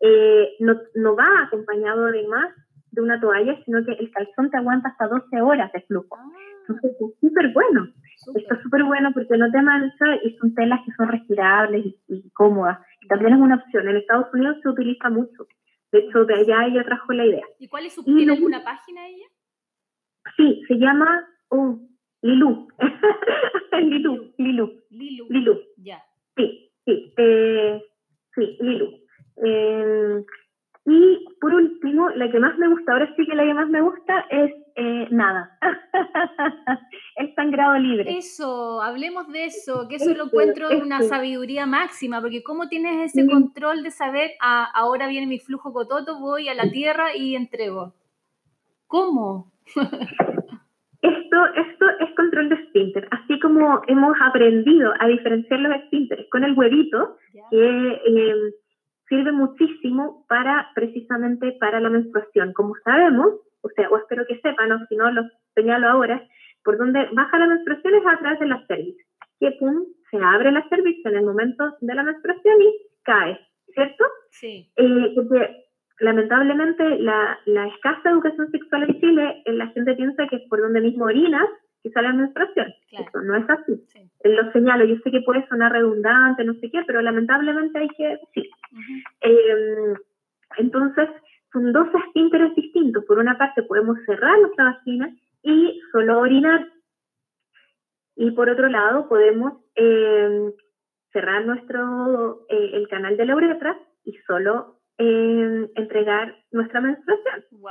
S2: eh, no, no va acompañado además de una toalla, sino que el calzón te aguanta hasta 12 horas de flujo. Ah. Entonces es súper bueno. Está súper bueno porque no te mancha y son telas que son respirables y, y cómodas. También es una opción. En Estados Unidos se utiliza mucho. De hecho, de allá ella trajo la idea.
S1: ¿Y cuál es su, ¿Tiene alguna página ella?
S2: Sí, se llama oh, Lilu. Lilu, Lilu.
S1: Lilu.
S2: Lilu.
S1: Ya.
S2: Sí, sí, eh, sí, Lilu. Eh, y por último, la que más me gusta, ahora sí que la que más me gusta es eh, nada. el sangrado libre.
S1: Eso, hablemos de eso, que eso lo encuentro de una sabiduría máxima, porque ¿cómo tienes ese control de saber, ah, ahora viene mi flujo cototo, voy a la tierra y entrego? ¿Cómo?
S2: esto, esto es control de esfínter, así como hemos aprendido a diferenciar los esfínteres con el huevito, que... Eh, sirve muchísimo para precisamente para la menstruación. Como sabemos, o sea, o espero que sepan, o si no lo señalo ahora, por donde baja la menstruación es a través de la cervix, que pum, se abre la cervix en el momento de la menstruación y cae, ¿cierto?
S1: Sí.
S2: Eh, porque lamentablemente la, la, escasa educación sexual en Chile, eh, la gente piensa que es por donde mismo orinas que sale la menstruación. Eso no es así. Lo señalo, yo sé que puede sonar redundante, no sé qué, pero lamentablemente hay que decir. Em, entonces, son dos esfínteres distintos. Por una parte, podemos cerrar nuestra vagina y solo orinar. Y por otro lado, podemos em, cerrar nuestro, eh, el canal de la uretra y solo em, entregar nuestra menstruación.
S1: Wow.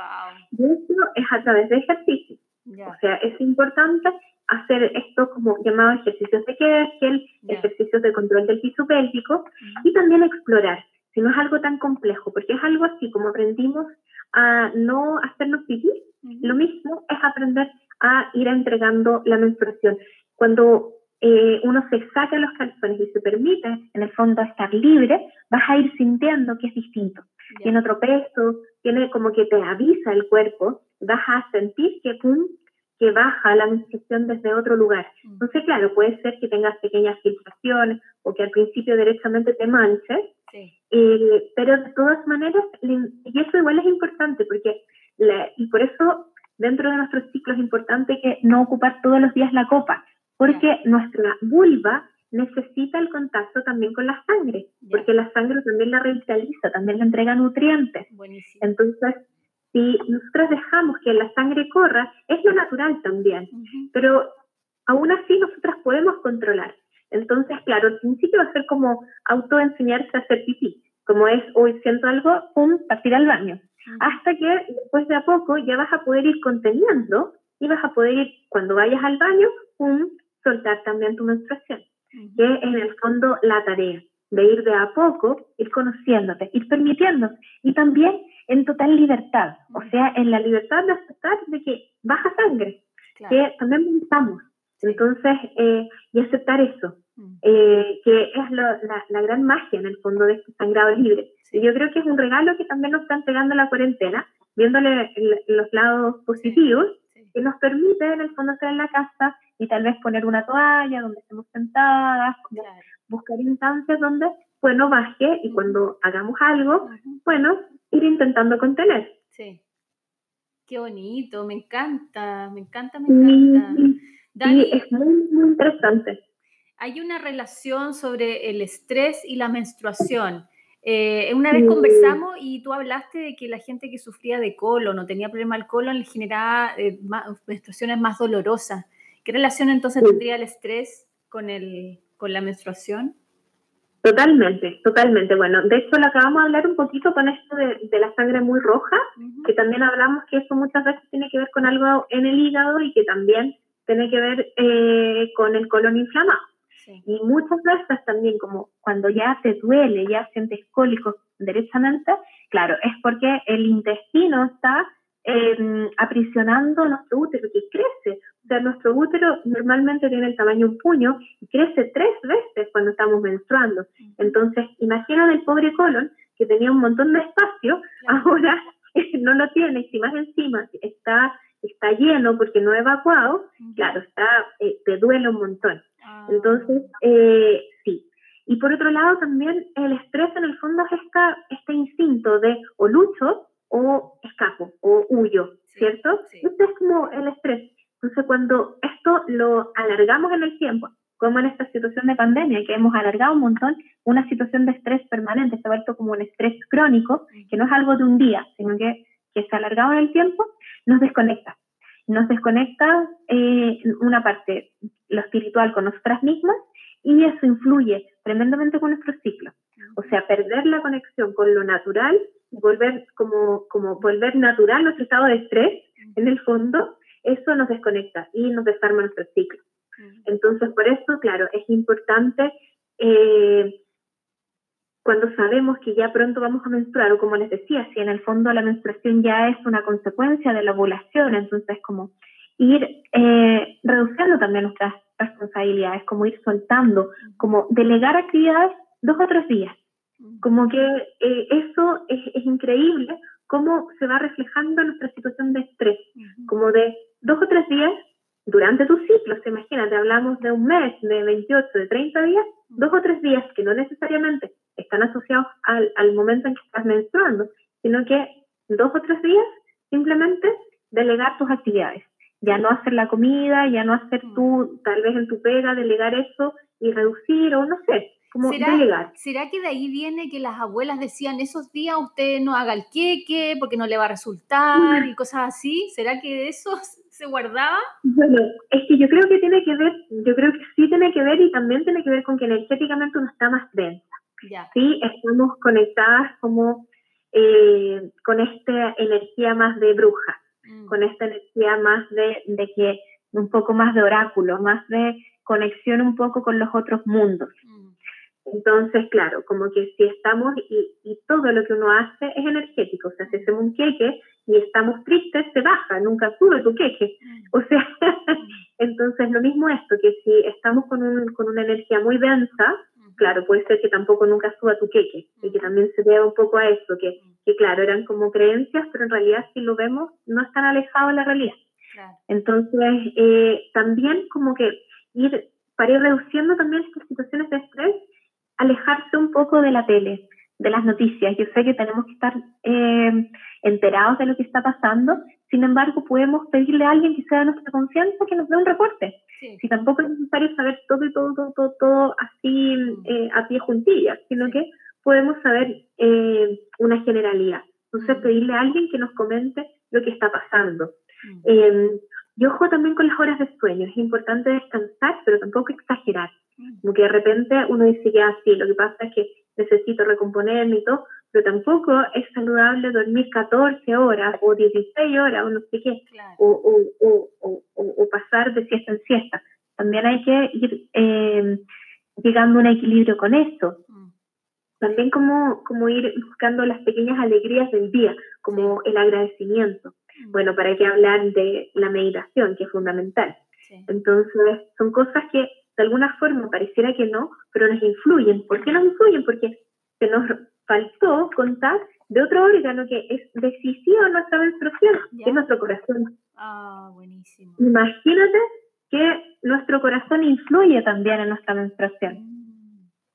S2: Y eso es a través de ejercicio. O sea, es importante hacer esto como llamado ejercicios de Kegel, ejercicios de control del piso pélvico y también explorar, si no es algo tan complejo, porque es algo así como aprendimos a no hacernos pipí, lo mismo es aprender a ir entregando la menstruación. Cuando eh, uno se saca los calzones y se permite, en el fondo, estar libre, vas a ir sintiendo que es distinto. Tiene otro peso, tiene como que te avisa el cuerpo, vas a sentir que pum, que baja la menstruación desde otro lugar. Mm. Entonces, claro, puede ser que tengas pequeñas filtraciones o que al principio directamente te manches, eh, pero de todas maneras, y eso igual es importante, porque y por eso dentro de nuestros ciclos es importante que no ocupar todos los días la copa, porque nuestra vulva necesita el contacto también con la sangre, porque la sangre también la revitaliza, también le entrega nutrientes. Entonces, si nosotros dejamos que la sangre corra, es lo natural también, pero aún así nosotras podemos controlar. Entonces, claro, al principio va a ser como autoenseñarse a hacer pipí, como es hoy siento algo, pum, partir al baño. Hasta que después de a poco ya vas a poder ir conteniendo y vas a poder ir, cuando vayas al baño, pum, soltar también tu menstruación, que es en el fondo la tarea de ir de a poco, ir conociéndote, ir permitiendo. Y también en total libertad, o sea, en la libertad de aceptar de que baja sangre, que también estamos. Entonces, eh, y aceptar eso, mm. eh, que es la, la, gran magia en el fondo de este sangrado libre. Y yo creo que es un regalo que también nos está entregando la cuarentena, viéndole los lados positivos, que nos permite en el fondo estar en la casa y tal vez poner una toalla donde estemos sentadas, buscar instancias donde, bueno, baje y cuando hagamos algo, bueno, ir intentando contener.
S1: Sí. Qué bonito, me encanta, me encanta, me encanta.
S2: Sí, es muy, muy interesante.
S1: Hay una relación sobre el estrés y la menstruación. Eh, una vez conversamos y tú hablaste de que la gente que sufría de colon o tenía problema al colon le generaba eh, menstruaciones más dolorosas. ¿Qué relación entonces tendría el estrés con, el, con la menstruación?
S2: Totalmente, totalmente. Bueno, de hecho, lo acabamos de hablar un poquito con esto de, la sangre muy roja, que también hablamos que eso muchas veces tiene que ver con algo en el hígado y que también tiene que ver eh, con el colon inflamado. Y muchas veces también, como cuando ya te duele, ya sientes cólicos derechamente, claro, es porque el intestino está eh, aprisionando nuestro útero, que crece. Sea, nuestro útero normalmente tiene el tamaño de un puño y crece tres veces cuando estamos menstruando. Entonces, imagina el pobre colon que tenía un montón de espacio, ahora no lo tiene, y más encima está, está lleno porque no evacuado, claro, está, eh, te duele un montón. Ah. Entonces, eh, sí. Y por otro lado, también el estrés en el fondo es esta, este instinto de o lucho o escapo o huyo, ¿cierto? Este es como el estrés. Entonces, cuando esto lo alargamos en el tiempo, como en esta situación de pandemia, que hemos alargado un montón, una situación de estrés permanente, se ha vuelto como un estrés crónico, que no es algo de un día, sino que, que se ha alargado en el tiempo, nos desconecta. Nos desconecta eh, una parte, lo espiritual con nosotras mismas, y eso influye tremendamente con nuestro ciclo. O sea, perder la conexión con lo natural volver como, como volver natural nuestro estado de estrés, en el fondo, eso nos desconecta y nos desarma nuestro ciclo. Entonces, por eso, claro, es importante eh, cuando sabemos que ya pronto vamos a menstruar, o como les decía, si en el fondo la menstruación ya es una consecuencia de la ovulación, entonces como ir eh, reduciendo también nuestras responsabilidades, como ir soltando, como delegar actividades dos o tres días. Como que eh, eso es, increíble, cómo se va reflejando nuestra situación de estrés, como de dos o tres días durante tu ciclo, se imagínate, hablamos de un mes, de 28, de 30 días, dos o tres días que no necesariamente están asociados al, al momento en que estás menstruando, sino que dos o tres días simplemente delegar tus actividades. Ya no hacer la comida, ya no hacer tú, tal vez en tu pega, delegar eso y reducir o no sé,
S1: ¿Será, que de ahí viene que las abuelas decían esos días usted no haga el queque porque no le va a resultar y cosas así? ¿Será que de eso se guardaba?
S2: Bueno, es que yo creo que tiene que ver, yo creo que sí tiene que ver y también tiene que ver con que energéticamente uno está más densa. Sí, estamos conectadas como eh, con esta energía más de bruja, mm. con esta energía más de, de que un poco más de oráculo, más de conexión un poco con los otros mundos. Mm. Entonces, claro, como que si estamos y, y, todo lo que uno hace es energético, o sea, si hacemos un queque y estamos tristes, se baja, nunca sube tu queque. Mm. O sea, entonces lo mismo esto, que si estamos con, un, con una energía muy densa, claro, puede ser que tampoco nunca suba tu queque y que también se vea un poco a eso, que, que claro, eran como creencias, pero en realidad si lo vemos no están alejados de la realidad. Entonces, eh, también como que ir, para ir reduciendo también estas situaciones de estrés, alejarse un poco de la tele, de las noticias. Yo sé que tenemos que estar eh, enterados de lo que está pasando, sin embargo, podemos pedirle a alguien que sea de nuestra confianza que nos dé un reporte. Si tampoco es necesario saber todo y todo, todo, todo, todo así mm. eh, a pie juntillas, sino que podemos saber eh, una generalidad. Entonces, mm. pedirle a alguien que nos comente lo que está pasando. Eh, y ojo también con las horas de sueño. Es importante descansar, pero tampoco exagerar. Como que de repente uno dice que así, lo que pasa es que necesito recomponerme y todo, pero tampoco es saludable dormir 14 horas o 16 horas o no sé qué, o, o, o, o, pasar de siesta en siesta. También hay que ir eh, llegando a un equilibrio con eso. Mm. También como, como ir buscando las pequeñas alegrías del día, como el agradecimiento. Mm. Bueno, para qué hablar de la meditación, que es fundamental. Entonces, son cosas que de alguna forma pareciera que no, pero nos influyen. ¿Por qué nos influyen? Porque se nos faltó contar de otro órgano que es decisivo en nuestra menstruación, que es nuestro corazón.
S1: Ah, buenísimo.
S2: Imagínate que nuestro corazón influye también en nuestra menstruación.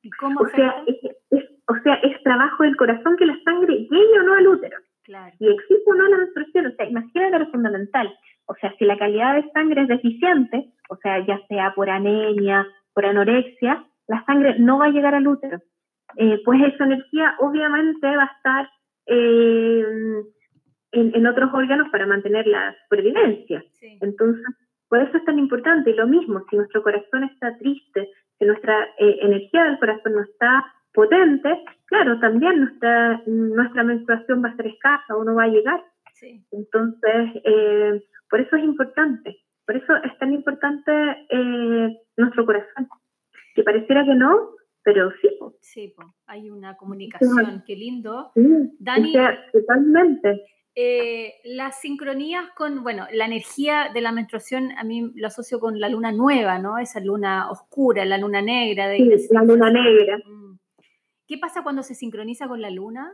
S1: ¿Y cómo
S2: o sea, es, o sea, es trabajo del corazón que la sangre llegue o no al útero.
S1: Claro.
S2: Y existe o no la menstruación. O sea, imagínate lo fundamental. O sea, si la calidad de sangre es deficiente, o sea, ya sea por anemia, por anorexia, la sangre no va a llegar al útero. Eh, pues esa energía obviamente va a estar eh, en, otros órganos para mantener la supervivencia. Entonces, por eso es tan importante. Y lo mismo, si nuestro corazón está triste, si nuestra eh, energía del corazón no está potente, claro, también nuestra, nuestra menstruación va a ser escasa o no va a llegar. Entonces, por eso es importante. Por eso es tan importante eh, nuestro corazón, que pareciera que no, pero sí.
S1: Sí, hay una comunicación, qué lindo.
S2: Dani, totalmente.
S1: Eh, las sincronías con, bueno, la energía de la menstruación a mí lo asocio con la luna nueva, ¿no? Esa luna oscura, la luna negra. De,
S2: sí, la luna negra. Mm.
S1: ¿Qué pasa cuando se sincroniza con la luna?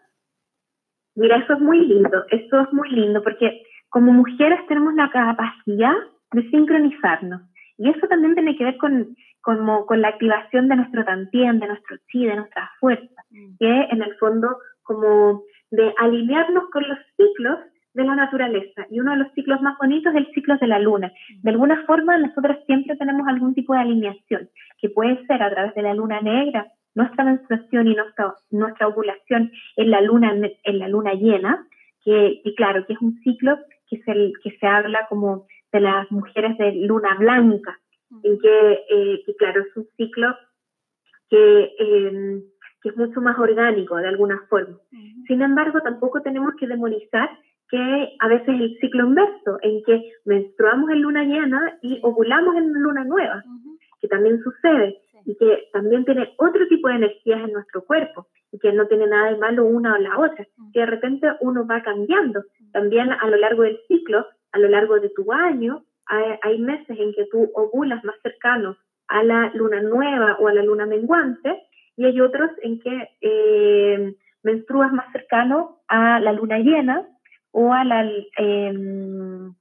S2: Mira, eso es muy lindo, eso es muy lindo, porque como mujeres tenemos la capacidad de sincronizarnos. Y eso también tiene que ver con, con la activación de nuestro tantien, de nuestro chi, de nuestra fuerza, mm. que en el fondo como de alinearnos con los ciclos de la naturaleza. Y uno de los ciclos más bonitos es el ciclo de la luna. Mm. De alguna forma, nosotros siempre tenemos algún tipo de alineación, que puede ser a través de la luna negra, nuestra menstruación y nuestra, nuestra ovulación en la luna, en la luna llena, que, y claro, que es un ciclo que se, que se habla como de las mujeres de luna blanca, en eh, que, claro, es un ciclo que, em, que, es mucho más orgánico de alguna forma. Sin embargo, tampoco tenemos que demonizar que a veces el ciclo inverso, en que menstruamos en luna llena y ovulamos en luna nueva, que también sucede y que también tiene otro tipo de energías en nuestro cuerpo que no tiene nada de malo una o la otra, que de repente uno va cambiando. También a lo largo del ciclo a lo largo de tu año, hay, meses en que tú ovulas más cercano a la luna nueva o a la luna menguante, y hay otros en que eh, menstruas más cercano a la luna llena o a la, em,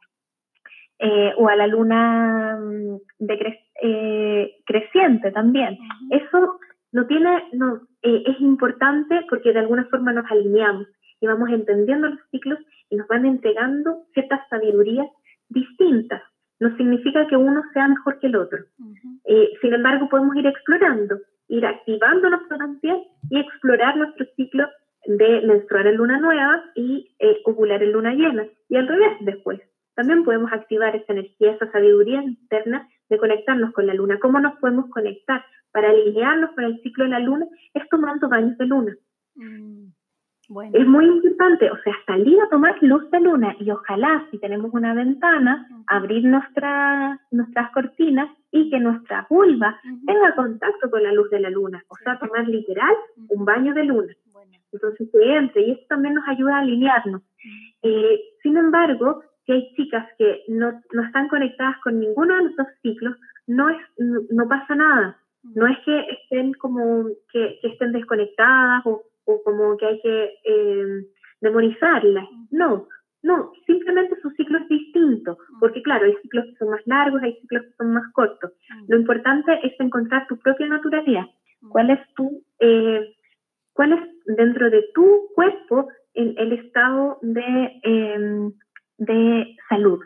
S2: eh, o a la luna mm, de eh, creciente también. Eso no tiene, no, es importante porque de alguna forma nos alineamos y vamos entendiendo los ciclos y nos van entregando ciertas sabidurías distintas. No significa que uno sea mejor que el otro. Eh, sin embargo, podemos ir explorando, ir activando nuestro también y explorar nuestro ciclo de menstruar en luna nueva y eh, ovular en luna llena. Y al revés después. también podemos activar esa energía, esa sabiduría interna de conectarnos con la luna. ¿Cómo nos podemos conectar para alinearnos con el ciclo de la luna? Es tomando baños de luna. Mm, es muy importante, o sea, salir a tomar luz de luna y ojalá si tenemos una ventana, abrir nuestra, nuestras cortinas y que nuestra vulva tenga contacto con la luz de la luna, o sea, tomar literal un baño de luna. Entonces se entre y eso también nos ayuda a alinearnos. Eh, sin embargo, si hay chicas que no, no, están conectadas con ninguno de nuestros ciclos, no, es, no, pasa nada. No es que estén como que, estén desconectadas o, o, como que hay que eh, demonizarlas. No, no, simplemente su ciclo es distinto, porque claro, hay ciclos que son más largos, hay ciclos que son más cortos. Lo importante es encontrar tu propia naturalidad. ¿Cuál es tu, eh, cuál es dentro de tu cuerpo el, el estado de, em, de salud?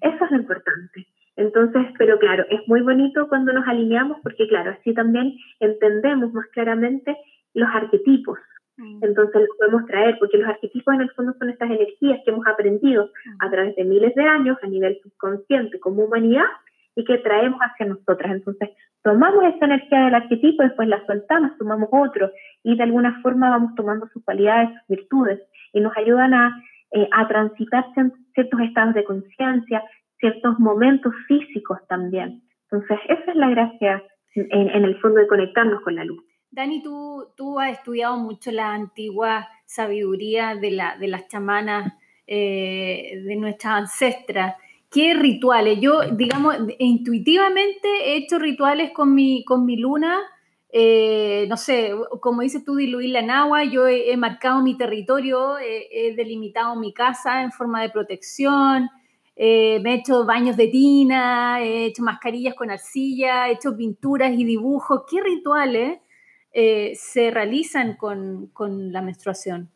S2: Eso es lo importante. Entonces, pero claro, es muy bonito cuando nos alineamos porque claro, así también entendemos más claramente los arquetipos, Mm. Entonces los podemos traer, porque los arquetipos en el fondo son estas energías que hemos aprendido a través de miles de años a nivel subconsciente como humanidad y que traemos hacia nosotras. Entonces tomamos esa energía del arquetipo, después la soltamos, tomamos otro y de alguna forma vamos tomando sus cualidades, sus virtudes y nos ayudan a, eh, a transitar ciertos estados de conciencia, ciertos momentos físicos también. Entonces esa es la gracia en, en el fondo de conectarnos con la luz.
S1: Dani, tú, tú has estudiado mucho la antigua sabiduría de, la, de las chamanas, eh, de nuestras ancestras. ¿Qué rituales? Yo, digamos, intuitivamente he hecho rituales con mi, con mi luna. Eh, no sé, como dices tú, diluirla en agua. Yo he, marcado mi territorio, he delimitado mi casa en forma de protección. Eh, me he hecho baños de tina, he hecho mascarillas con arcilla, he hecho pinturas y dibujos. ¿Qué rituales? Eh, se realizan con, con, la menstruación?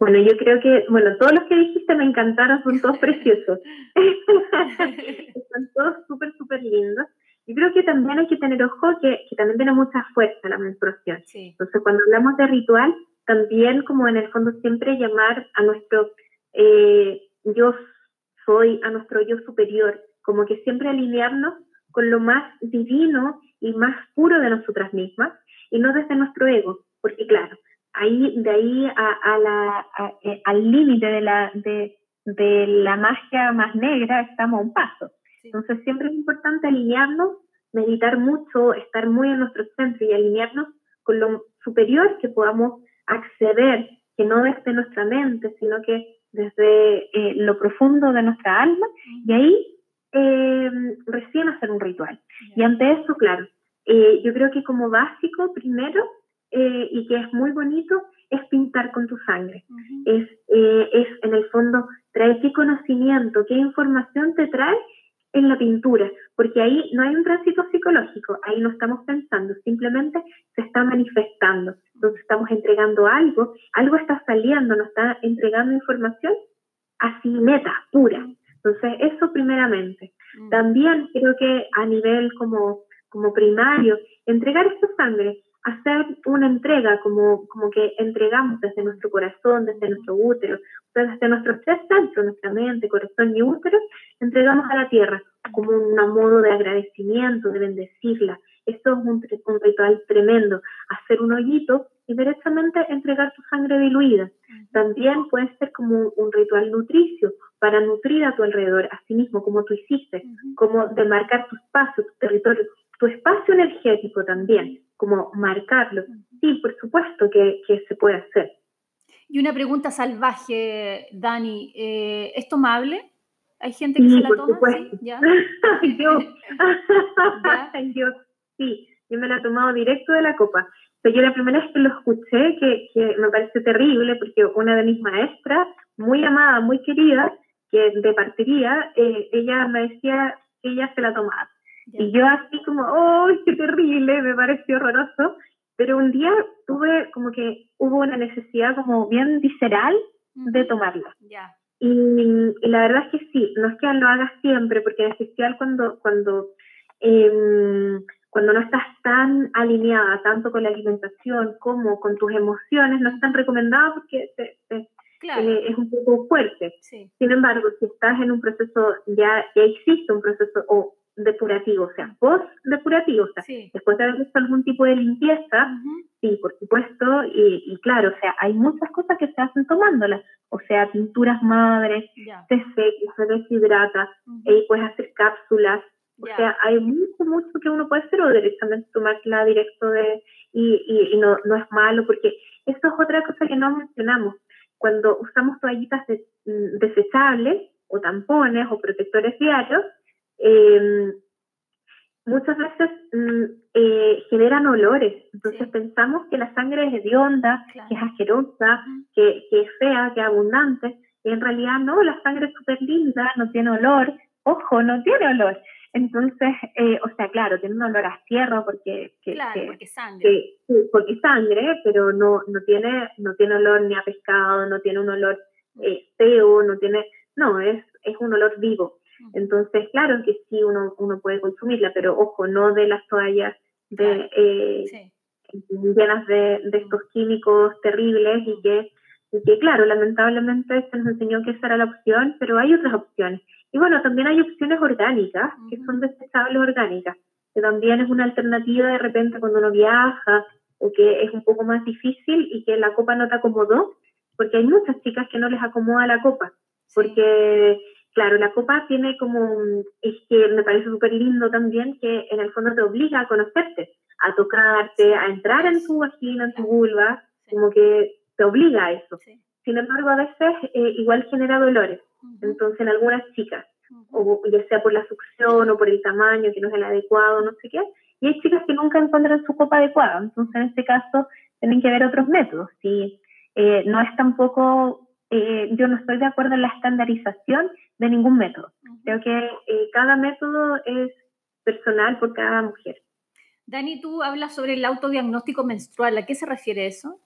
S2: Bueno, yo creo que, bueno, todos los que dijiste me encantaron, son todos preciosos. son todos súper, súper lindos. Y creo que también hay que tener ojo que, que también tiene mucha fuerza la menstruación. Entonces, cuando hablamos de ritual, también como en el fondo siempre llamar a nuestro eh, yo soy, a nuestro yo superior, como que siempre alinearnos con lo más divino y más puro de nosotras mismas y no desde nuestro ego, porque claro, ahí de ahí a, la, eh, al límite de la, de, de la magia más negra estamos a un paso. Entonces siempre es importante alinearnos, meditar mucho, estar muy en nuestro centro y alinearnos con lo superior que podamos acceder, que no desde nuestra mente, sino que desde eh, lo profundo de nuestra alma, y ahí eh, recién hacer un ritual. Y ante eso, claro, eh, yo creo que como básico, primero, eh, y que es muy bonito, es pintar con tu sangre. es, es, en el fondo, traer qué conocimiento, qué información te trae en la pintura, porque ahí no hay un tránsito psicológico, ahí no estamos pensando, simplemente se está manifestando. Entonces estamos entregando algo, algo está saliendo, nos está entregando información así meta, pura. Entonces, eso primeramente. Mm. También creo que a nivel como como primario, entregar esta sangre, hacer una entrega como, como que entregamos desde nuestro corazón, desde nuestro útero, desde nuestros tres centros, nuestra mente, corazón y útero, entregamos a la tierra como un modo de agradecimiento, de bendecirla. Esto es un, un ritual tremendo, hacer un hoyito y directamente entregar tu sangre diluida. También puede ser como un ritual nutricio para nutrir a tu alrededor, así mismo como tú hiciste, como de marcar tus pasos, tu territorio, tu espacio energético también, como marcarlo. Sí, por supuesto que, se puede hacer.
S1: Y una pregunta salvaje, Dani, eh, ¿es tomable? ¿Hay gente que se la toma?
S2: ¿Sí? ¿Ya? yo, yo, sí, yo me la he tomado directo de la copa. Pero yo la primera vez que lo escuché, que, que me parece terrible, porque una de mis maestras, muy amada, muy querida, que de partiría, eh, ella me decía que ella se la tomaba. Y yo así como, ¡oh, qué terrible! Me pareció horroroso. Pero un día tuve como que hubo una necesidad como bien visceral de tomarla. Y, la verdad es que sí, no es que lo hagas siempre, porque en especial cuando, cuando, em, cuando no estás tan alineada tanto con la alimentación como con tus emociones, no es tan recomendado porque te, eh, es un poco fuerte. Sin embargo, si estás en un proceso, ya, ya existe un proceso o depurativo, o sea, post-depurativo, o sea, después de haber hecho algún tipo de limpieza, sí, por supuesto, y, claro, o sea, hay muchas cosas que se hacen tomándolas, o sea, pinturas madres, se seca, se deshidrata, y puedes hacer cápsulas, o sea, hay mucho, mucho que uno puede hacer o directamente tomarla directo de, y, y, no, no es malo, porque eso es otra cosa que no mencionamos. Cuando usamos toallitas mm, desechables o tampones o protectores diarios, eh, muchas veces mm, eh, generan olores. Entonces pensamos que la sangre es hedionda, que es asquerosa, que, que, es fea, que es abundante. Y en realidad no, la sangre es súper linda, no tiene olor. Ojo, no tiene olor. Entonces, eh, o sea, claro, tiene un olor a cierro porque,
S1: claro, porque sangre.
S2: porque sangre, pero no, no, tiene, no tiene olor ni a pescado, no tiene un olor eh, feo, no tiene, no, es, es un olor vivo. Entonces, claro que sí uno, uno puede consumirla, pero ojo, no de las toallas de, eh, llenas de, de, estos químicos terribles y que, y que, claro, lamentablemente se nos enseñó que esa era la opción, pero hay otras opciones. Y bueno, también hay opciones orgánicas, que son desechables orgánicas, que también es una alternativa de repente cuando uno viaja o que es un poco más difícil y que la copa no te acomodó, porque hay muchas chicas que no les acomoda la copa, porque claro, la copa tiene como, es que me parece súper lindo también que en el fondo te obliga a conocerte, a tocarte, a entrar en tu vagina, en tu vulva, como que te obliga a eso. Sin embargo, a veces eh, igual genera dolores. Entonces, en algunas chicas, o ya sea por la succión o por el tamaño que no es el adecuado, no sé qué, y hay chicas que nunca encuentran su copa adecuada. Entonces, en este caso, tienen que ver otros métodos. Si eh, no es tampoco, eh, yo no estoy de acuerdo en la estandarización de ningún método. Creo que cada método es personal por cada mujer.
S1: Dani, tú hablas sobre el autodiagnóstico menstrual. ¿A qué se refiere eso?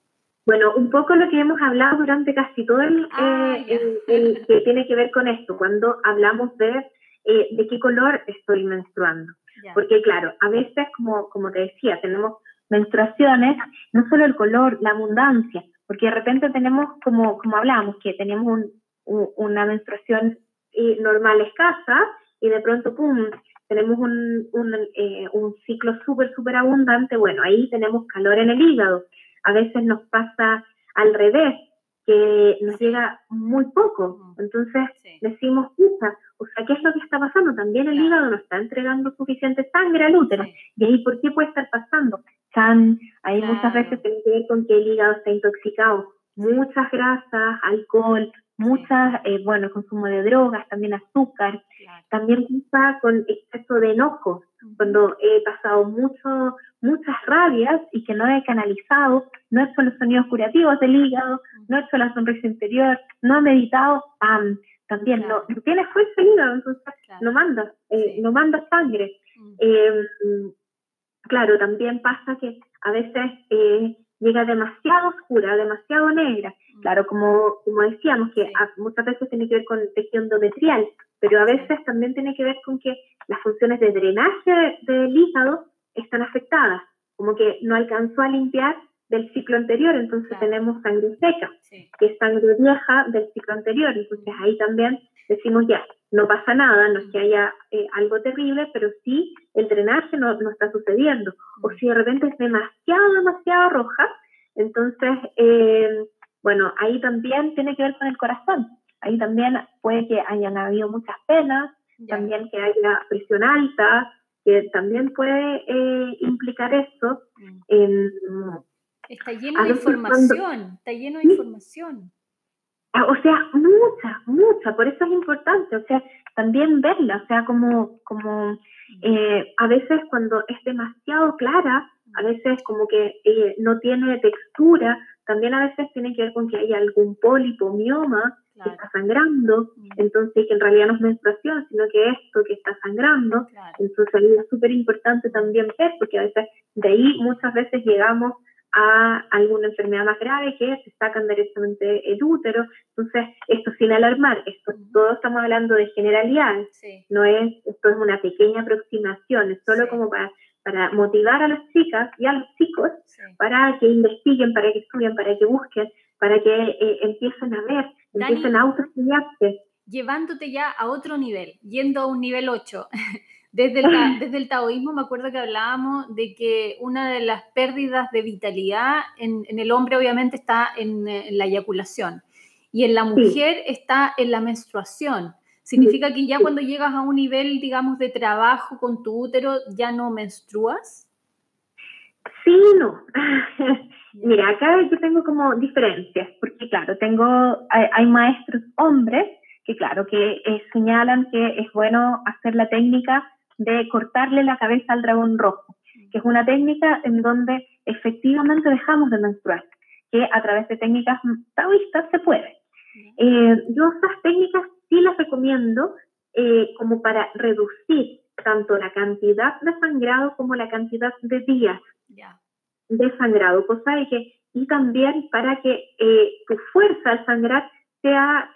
S2: Bueno, un poco lo que hemos hablado durante casi todo el, ah, eh, que tiene que ver con esto, cuando hablamos de eh, de qué color estoy menstruando. Porque claro, a veces, como, como te decía, tenemos menstruaciones, no solo el color, la abundancia, porque de repente tenemos, como, como hablamos, que tenemos una menstruación eh, normal escasa y de pronto, ¡pum!, tenemos un, un, un ciclo súper, súper abundante, bueno, ahí tenemos calor en el hígado a veces nos pasa al revés, que nos llega muy poco. Entonces decimos, puta, o sea, ¿qué es lo que está pasando? También el hígado no está entregando suficiente sangre al útero. Y ahí, ¿por qué puede estar pasando? Can, ahí muchas veces tiene que ver con que el hígado está intoxicado. Muchas grasas, alcohol, muchas, eh, bueno, consumo de drogas, también azúcar, también quizá con exceso de enojo, cuando he pasado mucho, muchas rabias y que no he canalizado, no he hecho los sonidos curativos del hígado, no he hecho la sonrisa interior, no he meditado, también no, tiene fuerza el hígado, entonces no manda, eh, no manda sangre. Em, claro, también pasa que a veces eh, llega demasiado oscura, demasiado negra. Claro, como, como decíamos, que muchas veces tiene que ver con tejido endometrial, pero a veces también tiene que ver con que las funciones de drenaje del hígado están afectadas, como que no alcanzó a limpiar del ciclo anterior, entonces tenemos sangre seca, que es sangre vieja del ciclo anterior, entonces ahí también decimos ya, no pasa nada, no es que haya eh, algo terrible, pero sí el drenaje no, no, está sucediendo, o si de repente es demasiado, demasiado roja, entonces, eh, bueno, ahí también tiene que ver con el corazón, ahí también puede que hayan habido muchas penas, también que haya presión alta, que también puede eh, implicar eso.
S1: Mm. está lleno de información, está lleno de información.
S2: Ah, o sea, mucha, mucha, por eso es importante, o sea, también verla, o sea, como, como eh, a veces cuando es demasiado clara, a veces como que eh, no tiene textura, también a veces tiene que ver con que hay algún pólipo, mioma, que está sangrando, mm. entonces que en realidad no es menstruación, sino que esto que está sangrando, entonces ahí es súper importante también ver, porque a veces de ahí muchas veces llegamos a alguna enfermedad más grave que se sacan directamente el útero, entonces esto sin alarmar, esto todo estamos hablando de generalidades, no es, esto es una pequeña aproximación, es solo como para para motivar a las chicas y a los chicos para que investiguen, para que estudien, para que busquen, para que eh, empiecen a ver, empiecen a autoestudiarse.
S1: Llevándote ya a otro nivel, yendo a un nivel 8. Desde el, desde el taoísmo me acuerdo que hablábamos de que una de las pérdidas de vitalidad en, el hombre obviamente está en, la eyaculación y en la mujer está en la menstruación. ¿Significa que ya cuando llegas a un nivel, digamos, de trabajo con tu útero, ya no menstruas?
S2: Sí, no. Mira, acá yo tengo como diferencias, porque claro, tengo, hay, maestros hombres que claro, que eh, señalan que es bueno hacer la técnica de cortarle la cabeza al dragón rojo, que es una técnica en donde efectivamente dejamos de menstruar, que a través de técnicas taoístas se puede. Eh, yo esas técnicas sí las recomiendo eh, como para reducir tanto la cantidad de sangrado como la cantidad de días de sangrado, cosa de que, y también para que eh, tu fuerza al sangrar sea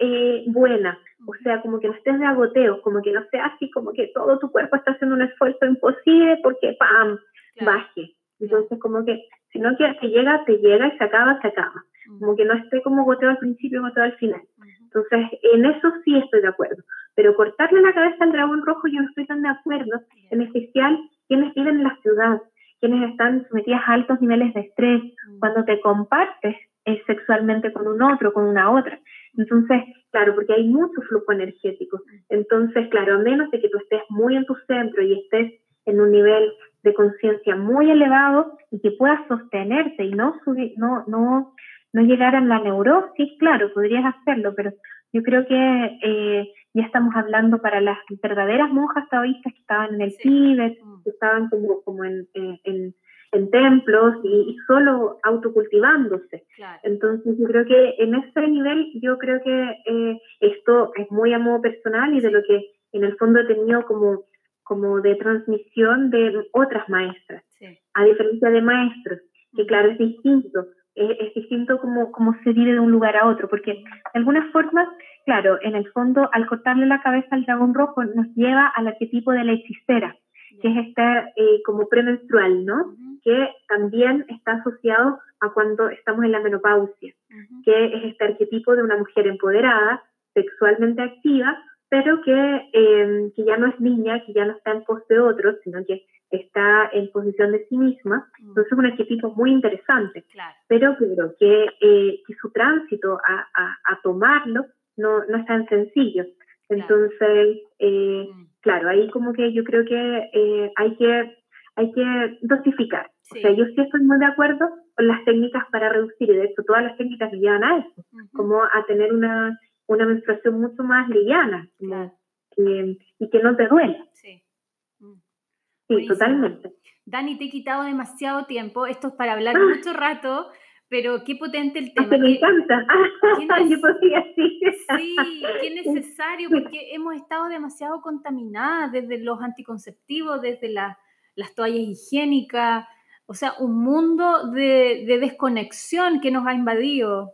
S2: buena, o sea, como que no estés de agoteo, como que no sea así, como que todo tu cuerpo está haciendo un esfuerzo imposible porque ¡pam! baje. Entonces, como que, si no que te llega, te llega y se acaba, se acaba. Como que no esté como goteo al principio, goteo al final. Entonces, en eso sí estoy de acuerdo. Pero cortarle la cabeza al dragón rojo yo no estoy tan de acuerdo, en especial quienes viven en la ciudad, quienes están sometidas a altos niveles de estrés, cuando te compartes eh, sexualmente con un otro, con una otra. Entonces, claro, porque hay mucho flujo energético. Entonces, claro, a menos de que tú estés muy en tu centro y estés en un nivel de conciencia muy elevado y que puedas sostenerte y no subir, no, no, no llegar a la neurosis, claro, podrías hacerlo, pero yo creo que eh, ya estamos hablando para las verdaderas monjas taoístas que estaban en el Tíbet, mm. que estaban como, como en, en en templos y, solo autocultivándose. Entonces yo creo que en ese nivel yo creo que eh, esto es muy a modo personal y de lo que en el fondo he tenido como, como de transmisión de otras maestras, a diferencia de maestros, que claro es distinto, es, distinto como, como se vive de un lugar a otro, porque de alguna forma, claro, en el fondo al cortarle la cabeza al dragón rojo nos lleva al arquetipo de la hechicera, que es estar eh, como premenstrual, ¿no? que también está asociado a cuando estamos en la menopausia, que es este arquetipo de una mujer empoderada, sexualmente activa, pero que, em, que ya no es niña, que ya no está en pos de otros, sino que está en posición de sí misma. Entonces es un arquetipo muy interesante, pero creo que, eh, que su tránsito a, a, tomarlo no, no, es tan sencillo. Entonces, eh, claro, ahí como que yo creo que eh, hay que hay que dosificar. O sea, yo sí estoy muy de acuerdo con las técnicas para reducir, y de hecho todas las técnicas me llevan a eso, como a tener una, una menstruación mucho más liviana y que no te duele. Sí, sí totalmente.
S1: Dani, te he quitado demasiado tiempo, esto es para hablar ah. mucho rato, pero qué potente el tema.
S2: me encanta. Yo podría
S1: Sí, qué necesario, porque hemos estado demasiado contaminadas desde los anticonceptivos, desde la, las toallas higiénicas, o sea, un mundo de, desconexión que nos ha invadido.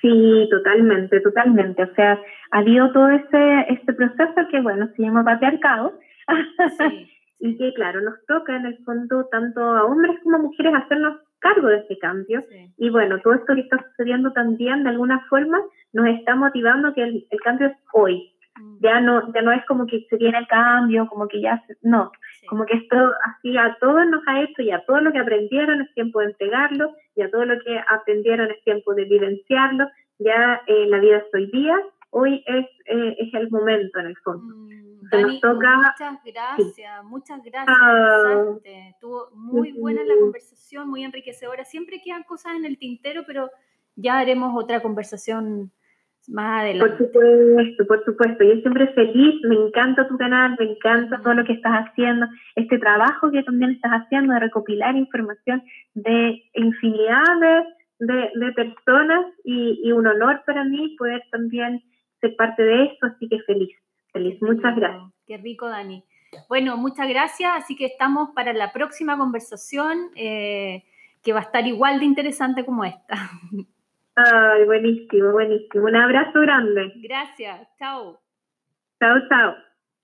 S2: Sí, totalmente, totalmente. O sea, ha habido todo este, este proceso que, bueno, se llama patriarcado. y que, claro, nos toca en el fondo tanto a hombres como a mujeres hacernos cargo de este cambio. Y bueno, todo esto que está sucediendo también, de alguna forma, nos está motivando que el, el cambio es hoy. Mm. Ya no, ya no es como que se viene el cambio, como que ya, no, como que esto así a todos nos ha hecho y a todo lo que aprendieron es tiempo de entregarlo y a todo lo que aprendieron es tiempo de vivenciarlo. Ya eh, la vida es hoy día, hoy es, eh, es el momento en el fondo.
S1: Mm, muchas gracias, muchas gracias. Estuvo muy buena la conversación, muy enriquecedora. Siempre quedan cosas en el tintero, pero ya haremos otra conversación más adelante.
S2: Por supuesto, por supuesto. Yo siempre feliz, me encanta tu canal, me encanta todo lo que estás haciendo, este trabajo que también estás haciendo de recopilar información de infinidad de, de, personas y, y, un honor para mí poder también ser parte de esto, así que feliz, feliz. Muchas gracias.
S1: Qué rico, Dani. Bueno, muchas gracias, así que estamos para la próxima conversación eh, que va a estar igual de interesante como esta.
S2: Ay, buenísimo, buenísimo. Un abrazo grande.
S1: Gracias. Chao.
S2: Chao, chao.